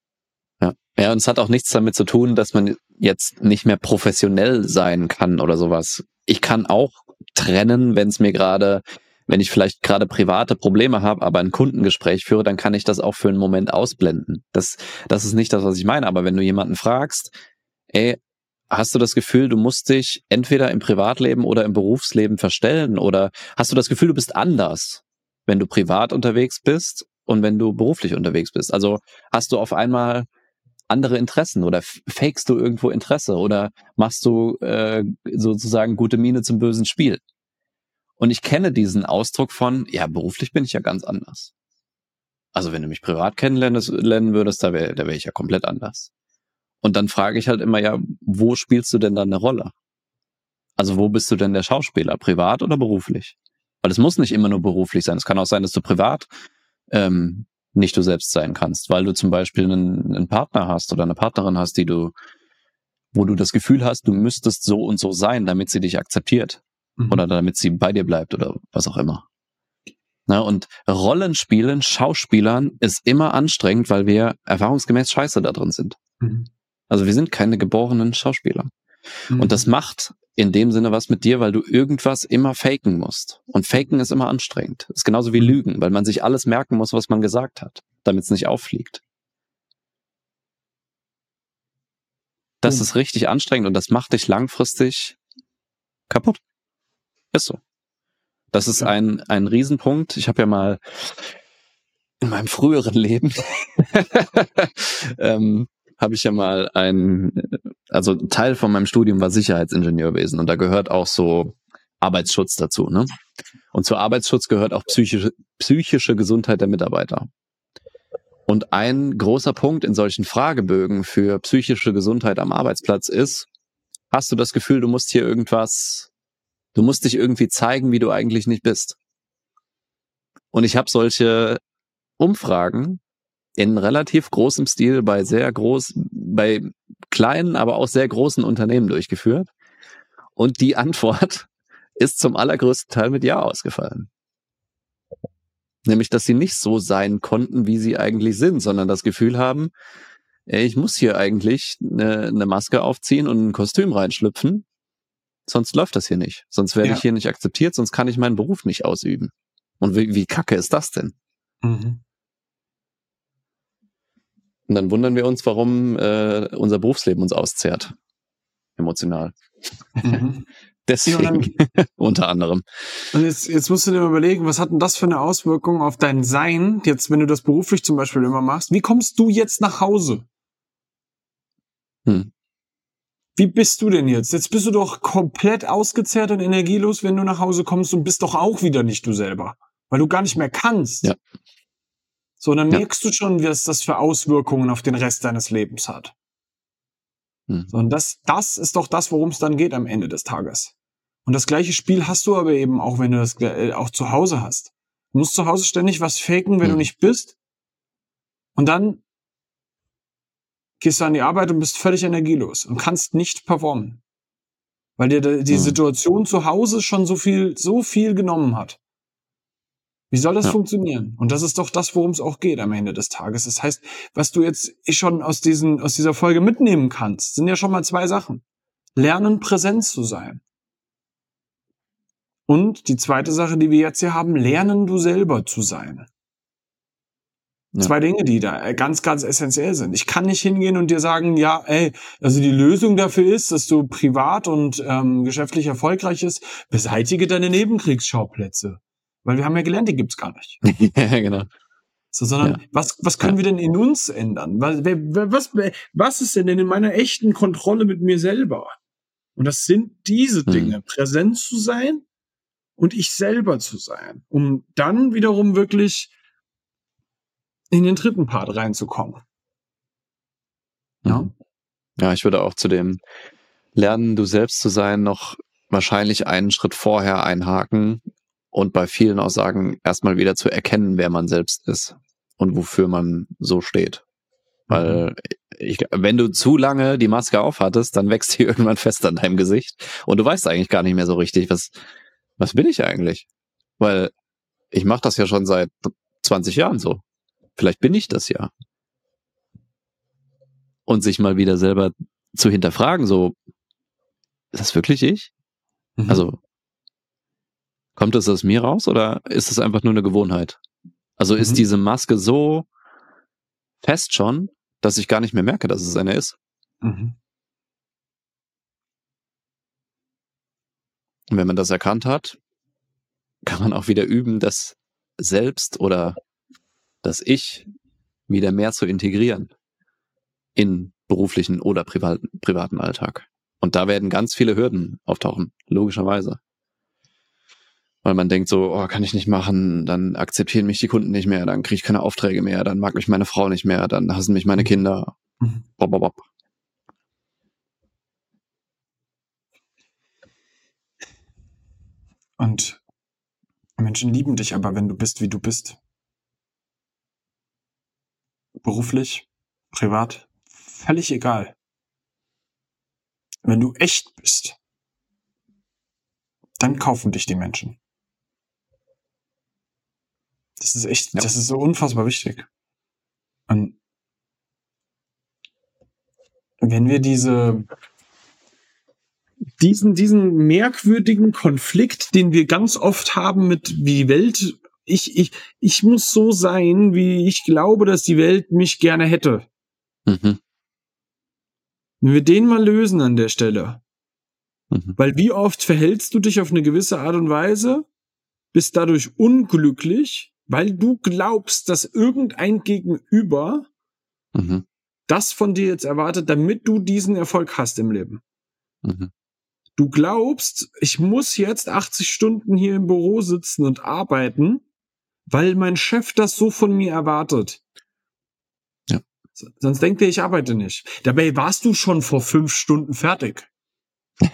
Ja. ja, und es hat auch nichts damit zu tun, dass man jetzt nicht mehr professionell sein kann oder sowas. Ich kann auch trennen, wenn es mir gerade wenn ich vielleicht gerade private Probleme habe, aber ein Kundengespräch führe, dann kann ich das auch für einen Moment ausblenden. Das, das ist nicht das, was ich meine. Aber wenn du jemanden fragst, ey, hast du das Gefühl, du musst dich entweder im Privatleben oder im Berufsleben verstellen? Oder hast du das Gefühl, du bist anders, wenn du privat unterwegs bist und wenn du beruflich unterwegs bist? Also hast du auf einmal andere Interessen oder fakest du irgendwo Interesse oder machst du äh, sozusagen gute Miene zum bösen Spiel? Und ich kenne diesen Ausdruck von, ja, beruflich bin ich ja ganz anders. Also wenn du mich privat kennenlernen würdest, da wäre da wär ich ja komplett anders. Und dann frage ich halt immer, ja, wo spielst du denn dann eine Rolle? Also wo bist du denn der Schauspieler, privat oder beruflich? Weil es muss nicht immer nur beruflich sein. Es kann auch sein, dass du privat ähm, nicht du selbst sein kannst, weil du zum Beispiel einen, einen Partner hast oder eine Partnerin hast, die du, wo du das Gefühl hast, du müsstest so und so sein, damit sie dich akzeptiert mhm. oder damit sie bei dir bleibt oder was auch immer. Na, und Rollenspielen, Schauspielern ist immer anstrengend, weil wir erfahrungsgemäß scheiße da drin sind. Mhm. Also wir sind keine geborenen Schauspieler. Mhm. Und das macht in dem Sinne was mit dir, weil du irgendwas immer faken musst. Und faken ist immer anstrengend. Ist genauso wie mhm. Lügen, weil man sich alles merken muss, was man gesagt hat, damit es nicht auffliegt. Das ist richtig anstrengend und das macht dich langfristig kaputt. Ist so. Das ist ein, ein Riesenpunkt. Ich habe ja mal in meinem früheren Leben ähm, habe ich ja mal ein, also Teil von meinem Studium war Sicherheitsingenieurwesen und da gehört auch so Arbeitsschutz dazu. Ne? Und zu Arbeitsschutz gehört auch psychische, psychische Gesundheit der Mitarbeiter. Und ein großer Punkt in solchen Fragebögen für psychische Gesundheit am Arbeitsplatz ist, hast du das Gefühl, du musst hier irgendwas Du musst dich irgendwie zeigen, wie du eigentlich nicht bist. Und ich habe solche Umfragen in relativ großem Stil bei sehr groß, bei kleinen, aber auch sehr großen Unternehmen durchgeführt. Und die Antwort ist zum allergrößten Teil mit Ja ausgefallen. Nämlich, dass sie nicht so sein konnten, wie sie eigentlich sind, sondern das Gefühl haben, ich muss hier eigentlich eine, eine Maske aufziehen und ein Kostüm reinschlüpfen, sonst läuft das hier nicht. Sonst werde ja. ich hier nicht akzeptiert, sonst kann ich meinen Beruf nicht ausüben. Und wie, wie kacke ist das denn? Mhm. Und dann wundern wir uns, warum äh, unser Berufsleben uns auszehrt. Emotional. Mhm. Deswegen, ja, dann, unter anderem. Und jetzt, jetzt musst du dir mal überlegen, was hat denn das für eine Auswirkung auf dein Sein, jetzt wenn du das beruflich zum Beispiel immer machst? Wie kommst du jetzt nach Hause? Hm. Wie bist du denn jetzt? Jetzt bist du doch komplett ausgezehrt und energielos, wenn du nach Hause kommst und bist doch auch wieder nicht du selber, weil du gar nicht mehr kannst. Ja. So, dann ja. merkst du schon, was das für Auswirkungen auf den Rest deines Lebens hat. Hm. So, und das, das ist doch das, worum es dann geht am Ende des Tages. Und das gleiche Spiel hast du aber eben auch, wenn du das äh, auch zu Hause hast. Du musst zu Hause ständig was faken, wenn hm. du nicht bist. Und dann gehst du an die Arbeit und bist völlig energielos und kannst nicht performen. Weil dir die mhm. Situation zu Hause schon so viel, so viel genommen hat. Wie soll das ja. funktionieren? Und das ist doch das, worum es auch geht am Ende des Tages. Das heißt, was du jetzt schon aus, diesen, aus dieser Folge mitnehmen kannst, sind ja schon mal zwei Sachen. Lernen, präsent zu sein. Und die zweite Sache, die wir jetzt hier haben, lernen, du selber zu sein. Ja. Zwei Dinge, die da äh, ganz, ganz essentiell sind. Ich kann nicht hingehen und dir sagen, ja, ey, also die Lösung dafür ist, dass du privat und ähm, geschäftlich erfolgreich ist, beseitige deine Nebenkriegsschauplätze. Weil wir haben ja gelernt, die gibt's gar nicht. ja, genau. So, sondern ja. was, was können ja. wir denn in uns ändern? Was, was, was ist denn in meiner echten Kontrolle mit mir selber? Und das sind diese hm. Dinge, hm. präsent zu sein und ich selber zu sein, um dann wiederum wirklich in den dritten Part reinzukommen. Ja. Ja, ich würde auch zu dem Lernen, du selbst zu sein, noch wahrscheinlich einen Schritt vorher einhaken und bei vielen Aussagen erstmal wieder zu erkennen, wer man selbst ist und wofür man so steht. Weil mhm. ich, wenn du zu lange die Maske aufhattest, dann wächst die irgendwann fest an deinem Gesicht und du weißt eigentlich gar nicht mehr so richtig, was, was bin ich eigentlich? Weil ich mache das ja schon seit 20 Jahren so. Vielleicht bin ich das ja. Und sich mal wieder selber zu hinterfragen, so, ist das wirklich ich? Mhm. Also, kommt das aus mir raus oder ist es einfach nur eine Gewohnheit? Also mhm. ist diese Maske so fest schon, dass ich gar nicht mehr merke, dass es eine ist. Mhm. Und wenn man das erkannt hat, kann man auch wieder üben, das Selbst oder das Ich wieder mehr zu integrieren in beruflichen oder privaten, privaten Alltag. Und da werden ganz viele Hürden auftauchen, logischerweise. Weil man denkt so, oh, kann ich nicht machen, dann akzeptieren mich die Kunden nicht mehr, dann kriege ich keine Aufträge mehr, dann mag mich meine Frau nicht mehr, dann hassen mich meine Kinder. Mhm. Bob, bob, bob. Und Menschen lieben dich aber, wenn du bist, wie du bist. Beruflich, privat, völlig egal. Wenn du echt bist, dann kaufen dich die Menschen. Das ist echt, ja. das ist so unfassbar wichtig. Und wenn wir diese, diesen, diesen merkwürdigen Konflikt, den wir ganz oft haben mit wie die Welt, ich, ich, ich muss so sein, wie ich glaube, dass die Welt mich gerne hätte. Mhm. Wenn wir den mal lösen an der Stelle. Mhm. Weil wie oft verhältst du dich auf eine gewisse Art und Weise, bist dadurch unglücklich, weil du glaubst, dass irgendein Gegenüber mhm. das von dir jetzt erwartet, damit du diesen Erfolg hast im Leben. Mhm. Du glaubst, ich muss jetzt 80 Stunden hier im Büro sitzen und arbeiten, weil mein Chef das so von mir erwartet. Sonst denkt er, ich arbeite nicht. Dabei warst du schon vor fünf Stunden fertig. ich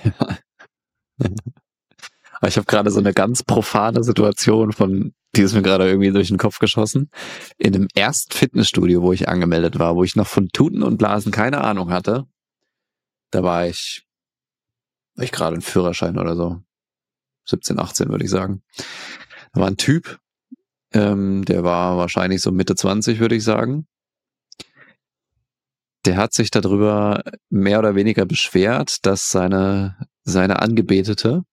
habe gerade so eine ganz profane Situation von, die ist mir gerade irgendwie durch den Kopf geschossen. In dem ersten Fitnessstudio, wo ich angemeldet war, wo ich noch von Tuten und Blasen keine Ahnung hatte, da war ich, war ich gerade ein Führerschein oder so. 17, 18 würde ich sagen. Da war ein Typ, ähm, der war wahrscheinlich so Mitte 20, würde ich sagen der hat sich darüber mehr oder weniger beschwert, dass seine, seine Angebetete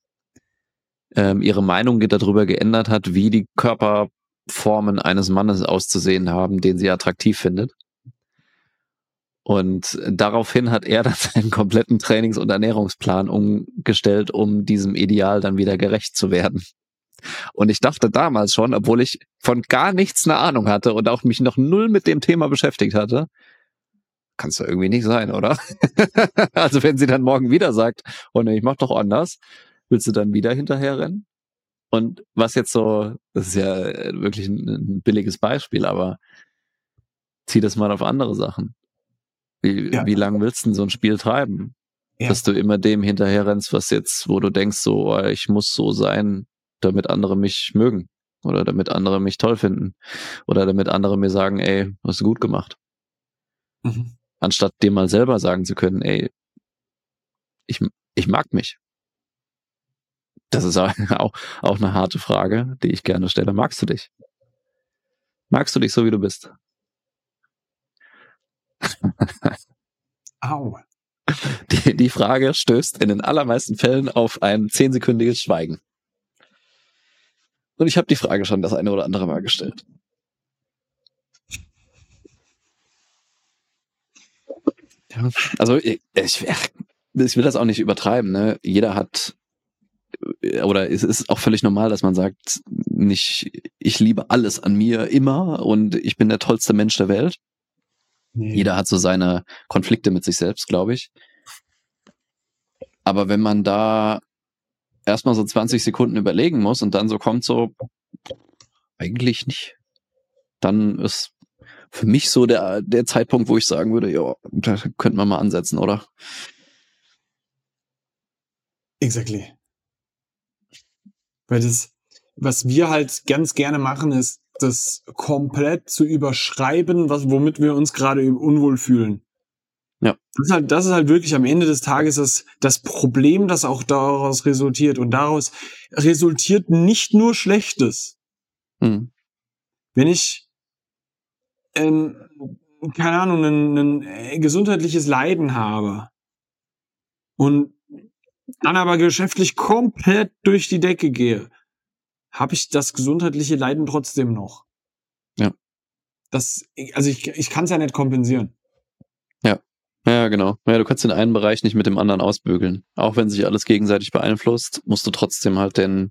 ähm, ihre Meinung darüber geändert hat, wie die Körperformen eines Mannes auszusehen haben, den sie attraktiv findet. Und daraufhin hat er dann seinen kompletten Trainings- und Ernährungsplan umgestellt, um diesem Ideal dann wieder gerecht zu werden. Und ich dachte damals schon, obwohl ich von gar nichts eine Ahnung hatte und auch mich noch null mit dem Thema beschäftigt hatte, kann's doch irgendwie nicht sein, oder? also wenn sie dann morgen wieder sagt, oh ne, ich mach doch anders, willst du dann wieder hinterher rennen? Und was jetzt so, das ist ja wirklich ein, billiges Beispiel, aber zieh das mal auf andere Sachen. Wie, ja. wie lang willst du denn so ein Spiel treiben? Ja. Dass du immer dem hinterher rennst, was jetzt, wo du denkst, so, oh, ich muss so sein, damit andere mich mögen. Oder damit andere mich toll finden. Oder damit andere mir sagen, ey, hast du gut gemacht. Mhm anstatt dir mal selber sagen zu können, ey, ich, ich mag mich. Das ist auch, auch eine harte Frage, die ich gerne stelle. Magst du dich? Magst du dich so, wie du bist? Au. Die, die Frage stößt in den allermeisten Fällen auf ein zehnsekündiges Schweigen. Und ich habe die Frage schon das eine oder andere Mal gestellt. Ja, also ich, ich, ich will das auch nicht übertreiben. Ne? Jeder hat oder es ist auch völlig normal, dass man sagt, nicht ich liebe alles an mir immer und ich bin der tollste Mensch der Welt. Nee. Jeder hat so seine Konflikte mit sich selbst, glaube ich. Aber wenn man da erstmal so 20 Sekunden überlegen muss und dann so kommt so, eigentlich nicht, dann ist für mich so der, der Zeitpunkt, wo ich sagen würde, ja, da könnten wir mal ansetzen, oder? Exactly. Weil das, was wir halt ganz gerne machen, ist, das komplett zu überschreiben, was, womit wir uns gerade unwohl fühlen. Ja. Das ist halt, das ist halt wirklich am Ende des Tages das, das Problem, das auch daraus resultiert. Und daraus resultiert nicht nur Schlechtes. Mhm. Wenn ich, ähm, keine Ahnung, ein, ein äh, gesundheitliches Leiden habe und dann aber geschäftlich komplett durch die Decke gehe, habe ich das gesundheitliche Leiden trotzdem noch. Ja. Das, also ich, ich kann es ja nicht kompensieren. Ja. Genau. Ja, du kannst den einen Bereich nicht mit dem anderen ausbügeln. Auch wenn sich alles gegenseitig beeinflusst, musst du trotzdem halt den,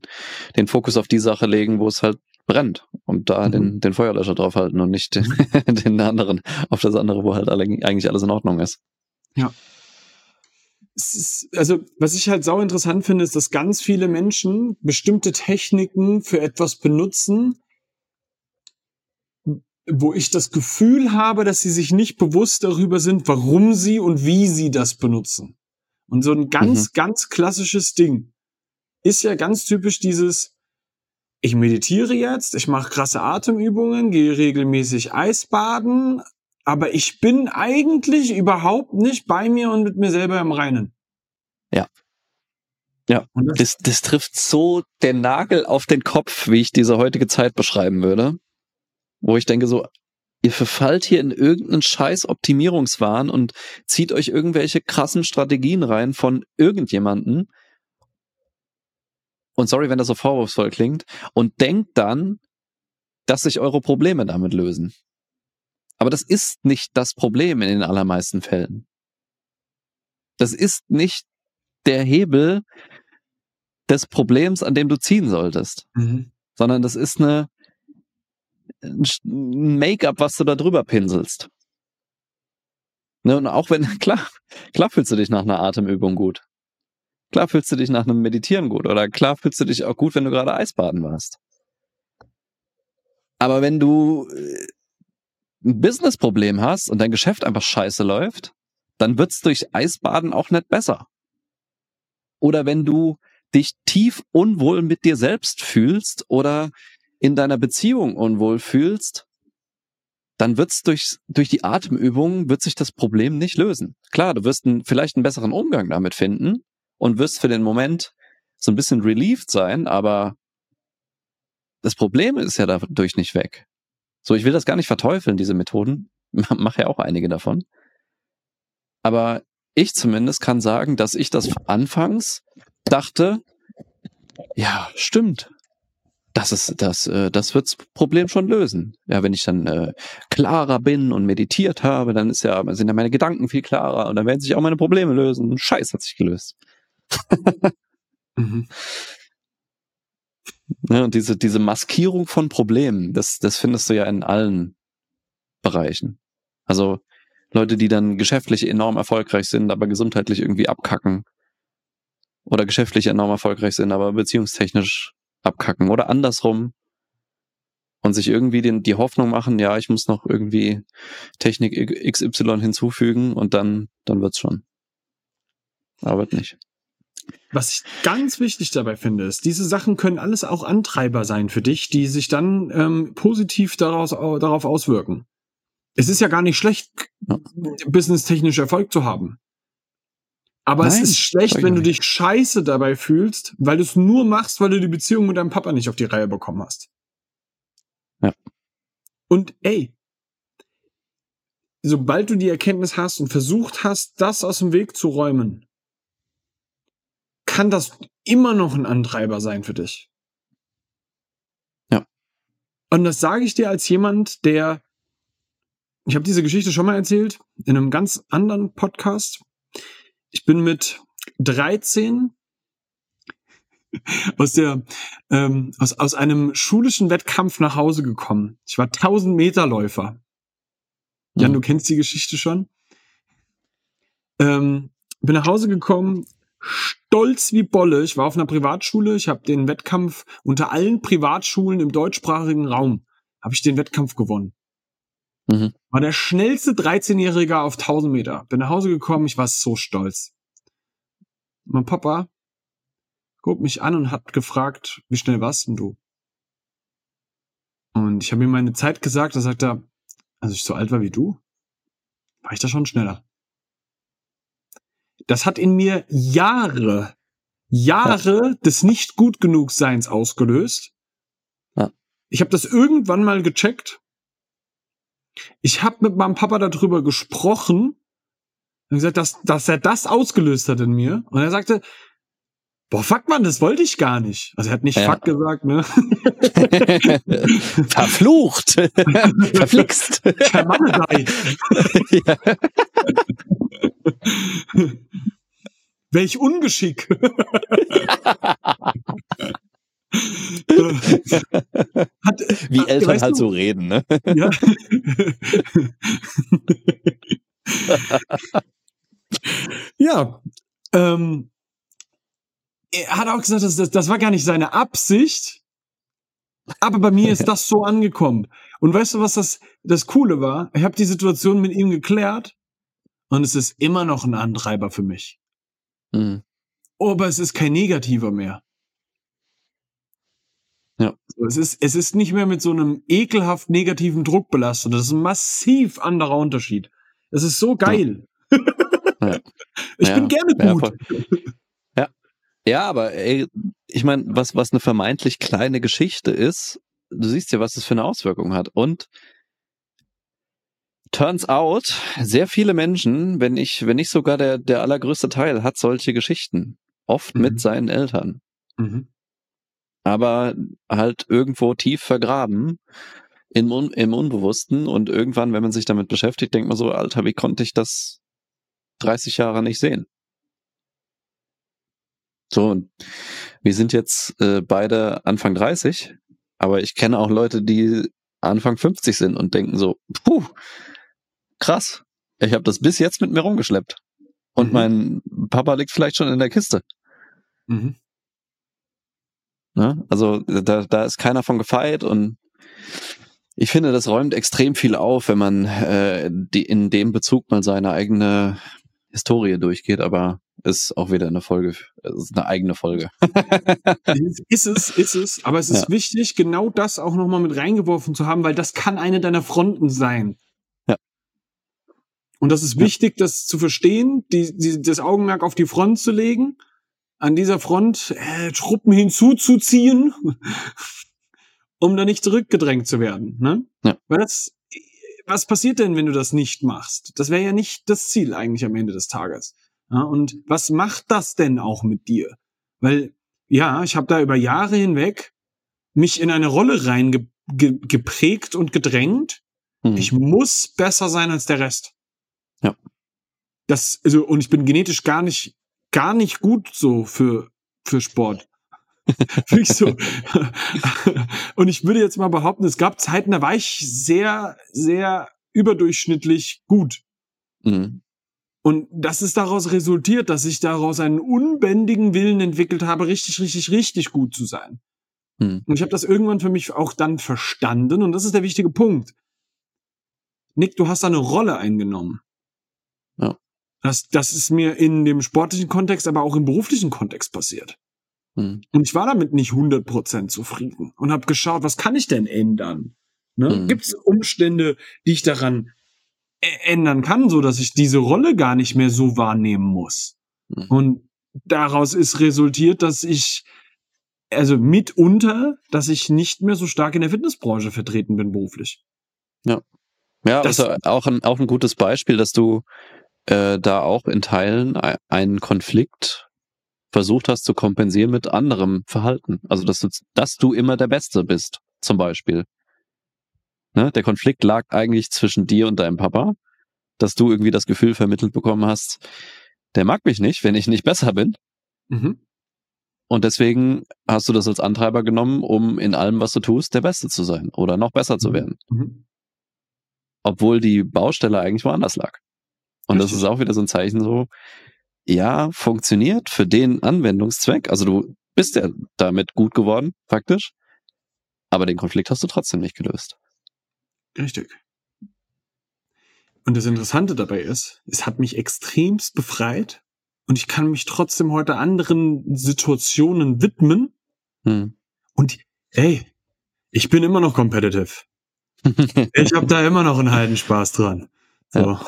den Fokus auf die Sache legen, wo es halt brennt und da mhm. den, den Feuerlöscher draufhalten und nicht den, den anderen auf das andere, wo halt alle, eigentlich alles in Ordnung ist. Ja. Ist, also, was ich halt sau interessant finde, ist, dass ganz viele Menschen bestimmte Techniken für etwas benutzen, wo ich das Gefühl habe, dass sie sich nicht bewusst darüber sind, warum sie und wie sie das benutzen. Und so ein ganz, mhm. ganz klassisches Ding ist ja ganz typisch dieses, ich meditiere jetzt, ich mache krasse Atemübungen, gehe regelmäßig Eisbaden, aber ich bin eigentlich überhaupt nicht bei mir und mit mir selber im Reinen. Ja. Ja, das, das trifft so den Nagel auf den Kopf, wie ich diese heutige Zeit beschreiben würde wo ich denke so, ihr verfallt hier in irgendeinen scheiß Optimierungswahn und zieht euch irgendwelche krassen Strategien rein von irgendjemanden. Und sorry, wenn das so vorwurfsvoll klingt. Und denkt dann, dass sich eure Probleme damit lösen. Aber das ist nicht das Problem in den allermeisten Fällen. Das ist nicht der Hebel des Problems, an dem du ziehen solltest. Mhm. Sondern das ist eine ein Make-up, was du da drüber pinselst. Ne, und auch wenn, klar, klar fühlst du dich nach einer Atemübung gut. Klar fühlst du dich nach einem Meditieren gut. Oder klar fühlst du dich auch gut, wenn du gerade Eisbaden warst. Aber wenn du äh, ein Business-Problem hast und dein Geschäft einfach scheiße läuft, dann wird's durch Eisbaden auch nicht besser. Oder wenn du dich tief unwohl mit dir selbst fühlst oder in deiner Beziehung unwohl fühlst, dann wird's durch, durch die Atemübung wird sich das Problem nicht lösen. Klar, du wirst einen, vielleicht einen besseren Umgang damit finden und wirst für den Moment so ein bisschen relieved sein, aber das Problem ist ja dadurch nicht weg. So, ich will das gar nicht verteufeln, diese Methoden. Mache ja auch einige davon. Aber ich zumindest kann sagen, dass ich das anfangs dachte, ja, stimmt das ist das äh, das wird's Problem schon lösen. Ja, wenn ich dann äh, klarer bin und meditiert habe, dann ist ja sind ja meine Gedanken viel klarer und dann werden sich auch meine Probleme lösen. Scheiß hat sich gelöst. mhm. ja, und diese diese Maskierung von Problemen, das das findest du ja in allen Bereichen. Also Leute, die dann geschäftlich enorm erfolgreich sind, aber gesundheitlich irgendwie abkacken. Oder geschäftlich enorm erfolgreich sind, aber beziehungstechnisch abkacken oder andersrum und sich irgendwie den, die Hoffnung machen, ja, ich muss noch irgendwie Technik XY hinzufügen und dann, dann wird's schon. Aber wird nicht. Was ich ganz wichtig dabei finde, ist, diese Sachen können alles auch Antreiber sein für dich, die sich dann ähm, positiv daraus, darauf auswirken. Es ist ja gar nicht schlecht, ja. businesstechnisch Erfolg zu haben. Aber Nein, es ist schlecht, wenn du dich scheiße dabei fühlst, weil du es nur machst, weil du die Beziehung mit deinem Papa nicht auf die Reihe bekommen hast. Ja. Und ey, sobald du die Erkenntnis hast und versucht hast, das aus dem Weg zu räumen, kann das immer noch ein Antreiber sein für dich. Ja. Und das sage ich dir als jemand, der, ich habe diese Geschichte schon mal erzählt, in einem ganz anderen Podcast ich bin mit 13 aus der ähm, aus, aus einem schulischen Wettkampf nach Hause gekommen. Ich war 1000 Meter Läufer. Jan, mhm. du kennst die Geschichte schon. Ähm, bin nach Hause gekommen, stolz wie Bolle. Ich war auf einer Privatschule. Ich habe den Wettkampf unter allen Privatschulen im deutschsprachigen Raum habe ich den Wettkampf gewonnen. Mhm. War der schnellste 13-Jährige auf 1000 Meter. Bin nach Hause gekommen, ich war so stolz. Mein Papa guckt mich an und hat gefragt, wie schnell warst denn du? Und ich habe ihm meine Zeit gesagt, da sagt er, als ich so alt war wie du, war ich da schon schneller. Das hat in mir Jahre, Jahre ja. des nicht gut genug Seins ausgelöst. Ja. Ich habe das irgendwann mal gecheckt. Ich habe mit meinem Papa darüber gesprochen und gesagt, dass, dass er das ausgelöst hat in mir. Und er sagte, Boah, fuck man, das wollte ich gar nicht. Also er hat nicht ja. fuck gesagt, ne? Verflucht. Verflixt. Vermanedei. ja. Welch Ungeschick. hat, Wie Eltern halt du? so reden, ne? Ja. ja. Ähm, er hat auch gesagt, das, das, das war gar nicht seine Absicht. Aber bei mir ist das so angekommen. Und weißt du, was das, das Coole war? Ich habe die Situation mit ihm geklärt und es ist immer noch ein Antreiber für mich. Mhm. Aber es ist kein negativer mehr. Ja. Es ist, es ist nicht mehr mit so einem ekelhaft negativen Druck belastet. Das ist ein massiv anderer Unterschied. Es ist so geil. Ja. Ja. Ich ja. bin gerne gut. Ja, aber ey, ich meine, was, was eine vermeintlich kleine Geschichte ist, du siehst ja, was das für eine Auswirkung hat. Und turns out, sehr viele Menschen, wenn ich, wenn nicht sogar der, der allergrößte Teil, hat solche Geschichten. Oft mhm. mit seinen Eltern. Mhm. Aber halt irgendwo tief vergraben im, im Unbewussten und irgendwann, wenn man sich damit beschäftigt, denkt man so, Alter, wie konnte ich das 30 Jahre nicht sehen? So, und wir sind jetzt äh, beide Anfang 30, aber ich kenne auch Leute, die Anfang 50 sind und denken so, puh, krass, ich habe das bis jetzt mit mir rumgeschleppt. Und mhm. mein Papa liegt vielleicht schon in der Kiste. Mhm. Ne? Also da, da ist keiner von gefeit und ich finde, das räumt extrem viel auf, wenn man äh, die, in dem Bezug mal seine eigene Historie durchgeht, aber ist auch wieder eine Folge, ist eine eigene Folge. ist es, ist es, aber es ist ja. wichtig, genau das auch nochmal mit reingeworfen zu haben, weil das kann eine deiner Fronten sein. Ja. Und das ist ja. wichtig, das zu verstehen, die, die, das Augenmerk auf die Front zu legen, an dieser Front äh, Truppen hinzuzuziehen, um da nicht zurückgedrängt zu werden. Ne? Ja. Weil das, was passiert denn, wenn du das nicht machst? Das wäre ja nicht das Ziel eigentlich am Ende des Tages. Ja, und was macht das denn auch mit dir? Weil, ja, ich habe da über Jahre hinweg mich in eine Rolle reingeprägt und gedrängt. Mhm. Ich muss besser sein als der Rest. Ja. Das, also, und ich bin genetisch gar nicht, gar nicht gut so für, für Sport. Wirklich so. und ich würde jetzt mal behaupten, es gab Zeiten, da war ich sehr, sehr überdurchschnittlich gut. Mhm. Und das ist daraus resultiert, dass ich daraus einen unbändigen Willen entwickelt habe, richtig, richtig, richtig gut zu sein. Hm. Und ich habe das irgendwann für mich auch dann verstanden und das ist der wichtige Punkt. Nick, du hast da eine Rolle eingenommen. Ja. Das, das ist mir in dem sportlichen Kontext, aber auch im beruflichen Kontext passiert. Hm. Und ich war damit nicht 100% zufrieden und habe geschaut, was kann ich denn ändern? Ne? Hm. Gibt es Umstände, die ich daran ändern kann, so dass ich diese Rolle gar nicht mehr so wahrnehmen muss. Mhm. Und daraus ist resultiert, dass ich also mitunter, dass ich nicht mehr so stark in der Fitnessbranche vertreten bin beruflich. Ja. Ja, das, also auch ein, auch ein gutes Beispiel, dass du äh, da auch in Teilen einen Konflikt versucht hast zu kompensieren mit anderem Verhalten. Also dass du, dass du immer der Beste bist, zum Beispiel. Ne? Der Konflikt lag eigentlich zwischen dir und deinem Papa, dass du irgendwie das Gefühl vermittelt bekommen hast, der mag mich nicht, wenn ich nicht besser bin. Mhm. Und deswegen hast du das als Antreiber genommen, um in allem, was du tust, der Beste zu sein oder noch besser zu mhm. werden. Mhm. Obwohl die Baustelle eigentlich woanders lag. Und Richtig. das ist auch wieder so ein Zeichen so, ja, funktioniert für den Anwendungszweck. Also du bist ja damit gut geworden, faktisch. Aber den Konflikt hast du trotzdem nicht gelöst. Richtig. Und das Interessante dabei ist, es hat mich extremst befreit und ich kann mich trotzdem heute anderen Situationen widmen. Hm. Und ey, ich bin immer noch competitive. Ich habe da immer noch einen heiden Spaß dran. So. Ja.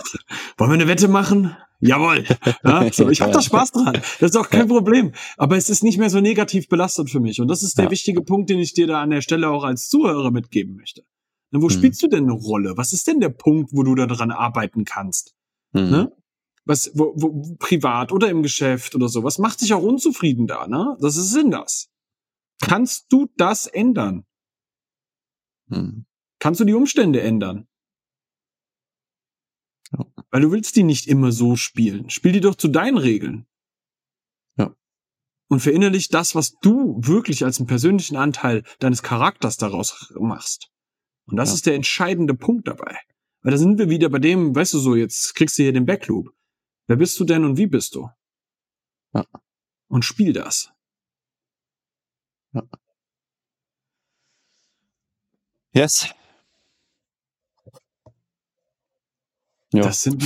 Wollen wir eine Wette machen? Jawohl. Ja, so, ich habe da Spaß dran. Das ist auch kein Problem. Aber es ist nicht mehr so negativ belastet für mich. Und das ist der Ja. wichtige Punkt, den ich dir da an der Stelle auch als Zuhörer mitgeben möchte. Wo Hm. spielst du denn eine Rolle? Was ist denn der Punkt, wo du da dran arbeiten kannst? Hm. Ne? Was, wo, wo, privat oder im Geschäft oder so. Was macht dich auch unzufrieden da, ne? Das ist Sinn das. Kannst du das ändern? Hm. Kannst du die Umstände ändern? Ja. Weil du willst die nicht immer so spielen. Spiel die doch zu deinen Regeln. Ja. Und verinnerlich das, was du wirklich als einen persönlichen Anteil deines Charakters daraus machst. Und das Ja. ist der entscheidende Punkt dabei. Weil da sind wir wieder bei dem, weißt du so, jetzt kriegst du hier den Backloop. Wer bist du denn und wie bist du? Ja. Und spiel das. Yes. Ja, Das sind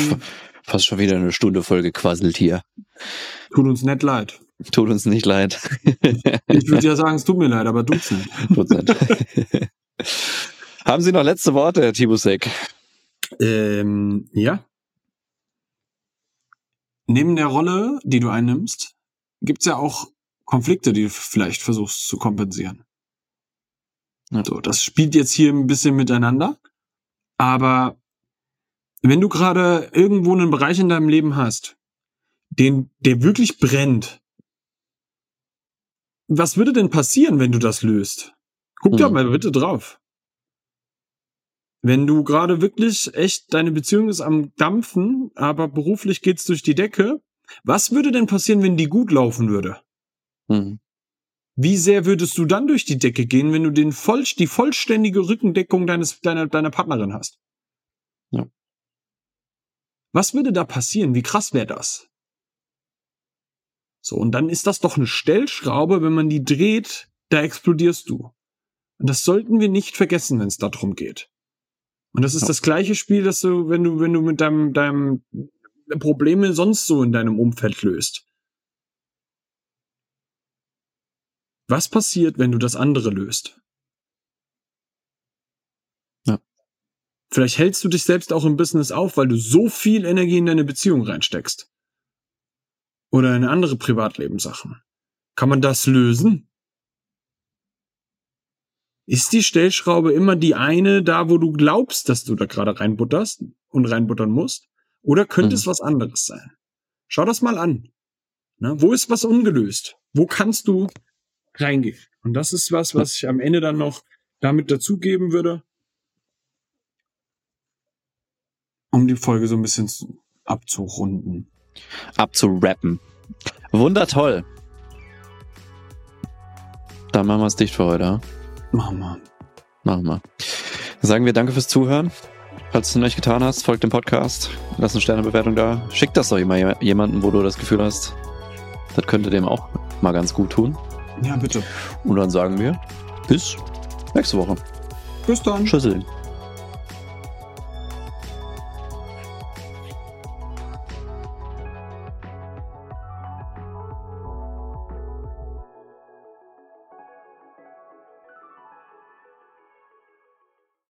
fast schon wieder eine Stunde voll gequasselt hier. tut uns nicht leid. Tut uns nicht leid. Ich würde ja sagen, es tut mir leid, aber tut's nicht. Haben Sie noch letzte Worte, Herr Tibusek? Ähm, ja. Neben der Rolle, die du einnimmst, gibt's ja auch Konflikte, die du vielleicht versuchst zu kompensieren. Ja. So, das spielt jetzt hier ein bisschen miteinander. Aber wenn du gerade irgendwo einen Bereich in deinem Leben hast, den, der wirklich brennt, was würde denn passieren, wenn du das löst? Guck da Mhm. mal bitte drauf. Wenn du gerade wirklich echt, deine Beziehung ist am Dampfen, aber beruflich geht's durch die Decke, was würde denn passieren, wenn die gut laufen würde? Hm. Wie sehr würdest du dann durch die Decke gehen, wenn du den voll, die vollständige Rückendeckung deines, deiner, deiner Partnerin hast? Was würde da passieren? Wie krass wäre das? So, und dann ist das doch eine Stellschraube, wenn man die dreht, da explodierst du. Und das sollten wir nicht vergessen, wenn es darum geht. Und das ist Ja. das gleiche Spiel, das du, wenn du, wenn du mit deinem, deinem Probleme sonst so in deinem Umfeld löst. Was passiert, wenn du das andere löst? Vielleicht hältst du dich selbst auch im Business auf, weil du so viel Energie in deine Beziehung reinsteckst. Oder in andere Privatlebenssachen. Kann man das lösen? Ist die Stellschraube immer die eine da, wo du glaubst, dass du da gerade reinbutterst und reinbuttern musst? Oder könnte Mhm. es was anderes sein? Schau das mal an. Na, wo ist was ungelöst? Wo kannst du reingehen? Und das ist was, was ich am Ende dann noch damit dazugeben würde, um die Folge so ein bisschen zu- abzurunden. Abzurappen. Wundertoll. Dann machen wir es dicht für heute. Machen wir. Machen wir. Dann sagen wir danke fürs Zuhören. Falls du es noch nicht getan hast, folgt dem Podcast. Lass eine Sternebewertung da. Schick das doch immer jemanden, wo du das Gefühl hast, das könnte dem auch mal ganz gut tun. Ja, bitte. Und dann sagen wir bis nächste Woche. Bis dann. Tschüsseln.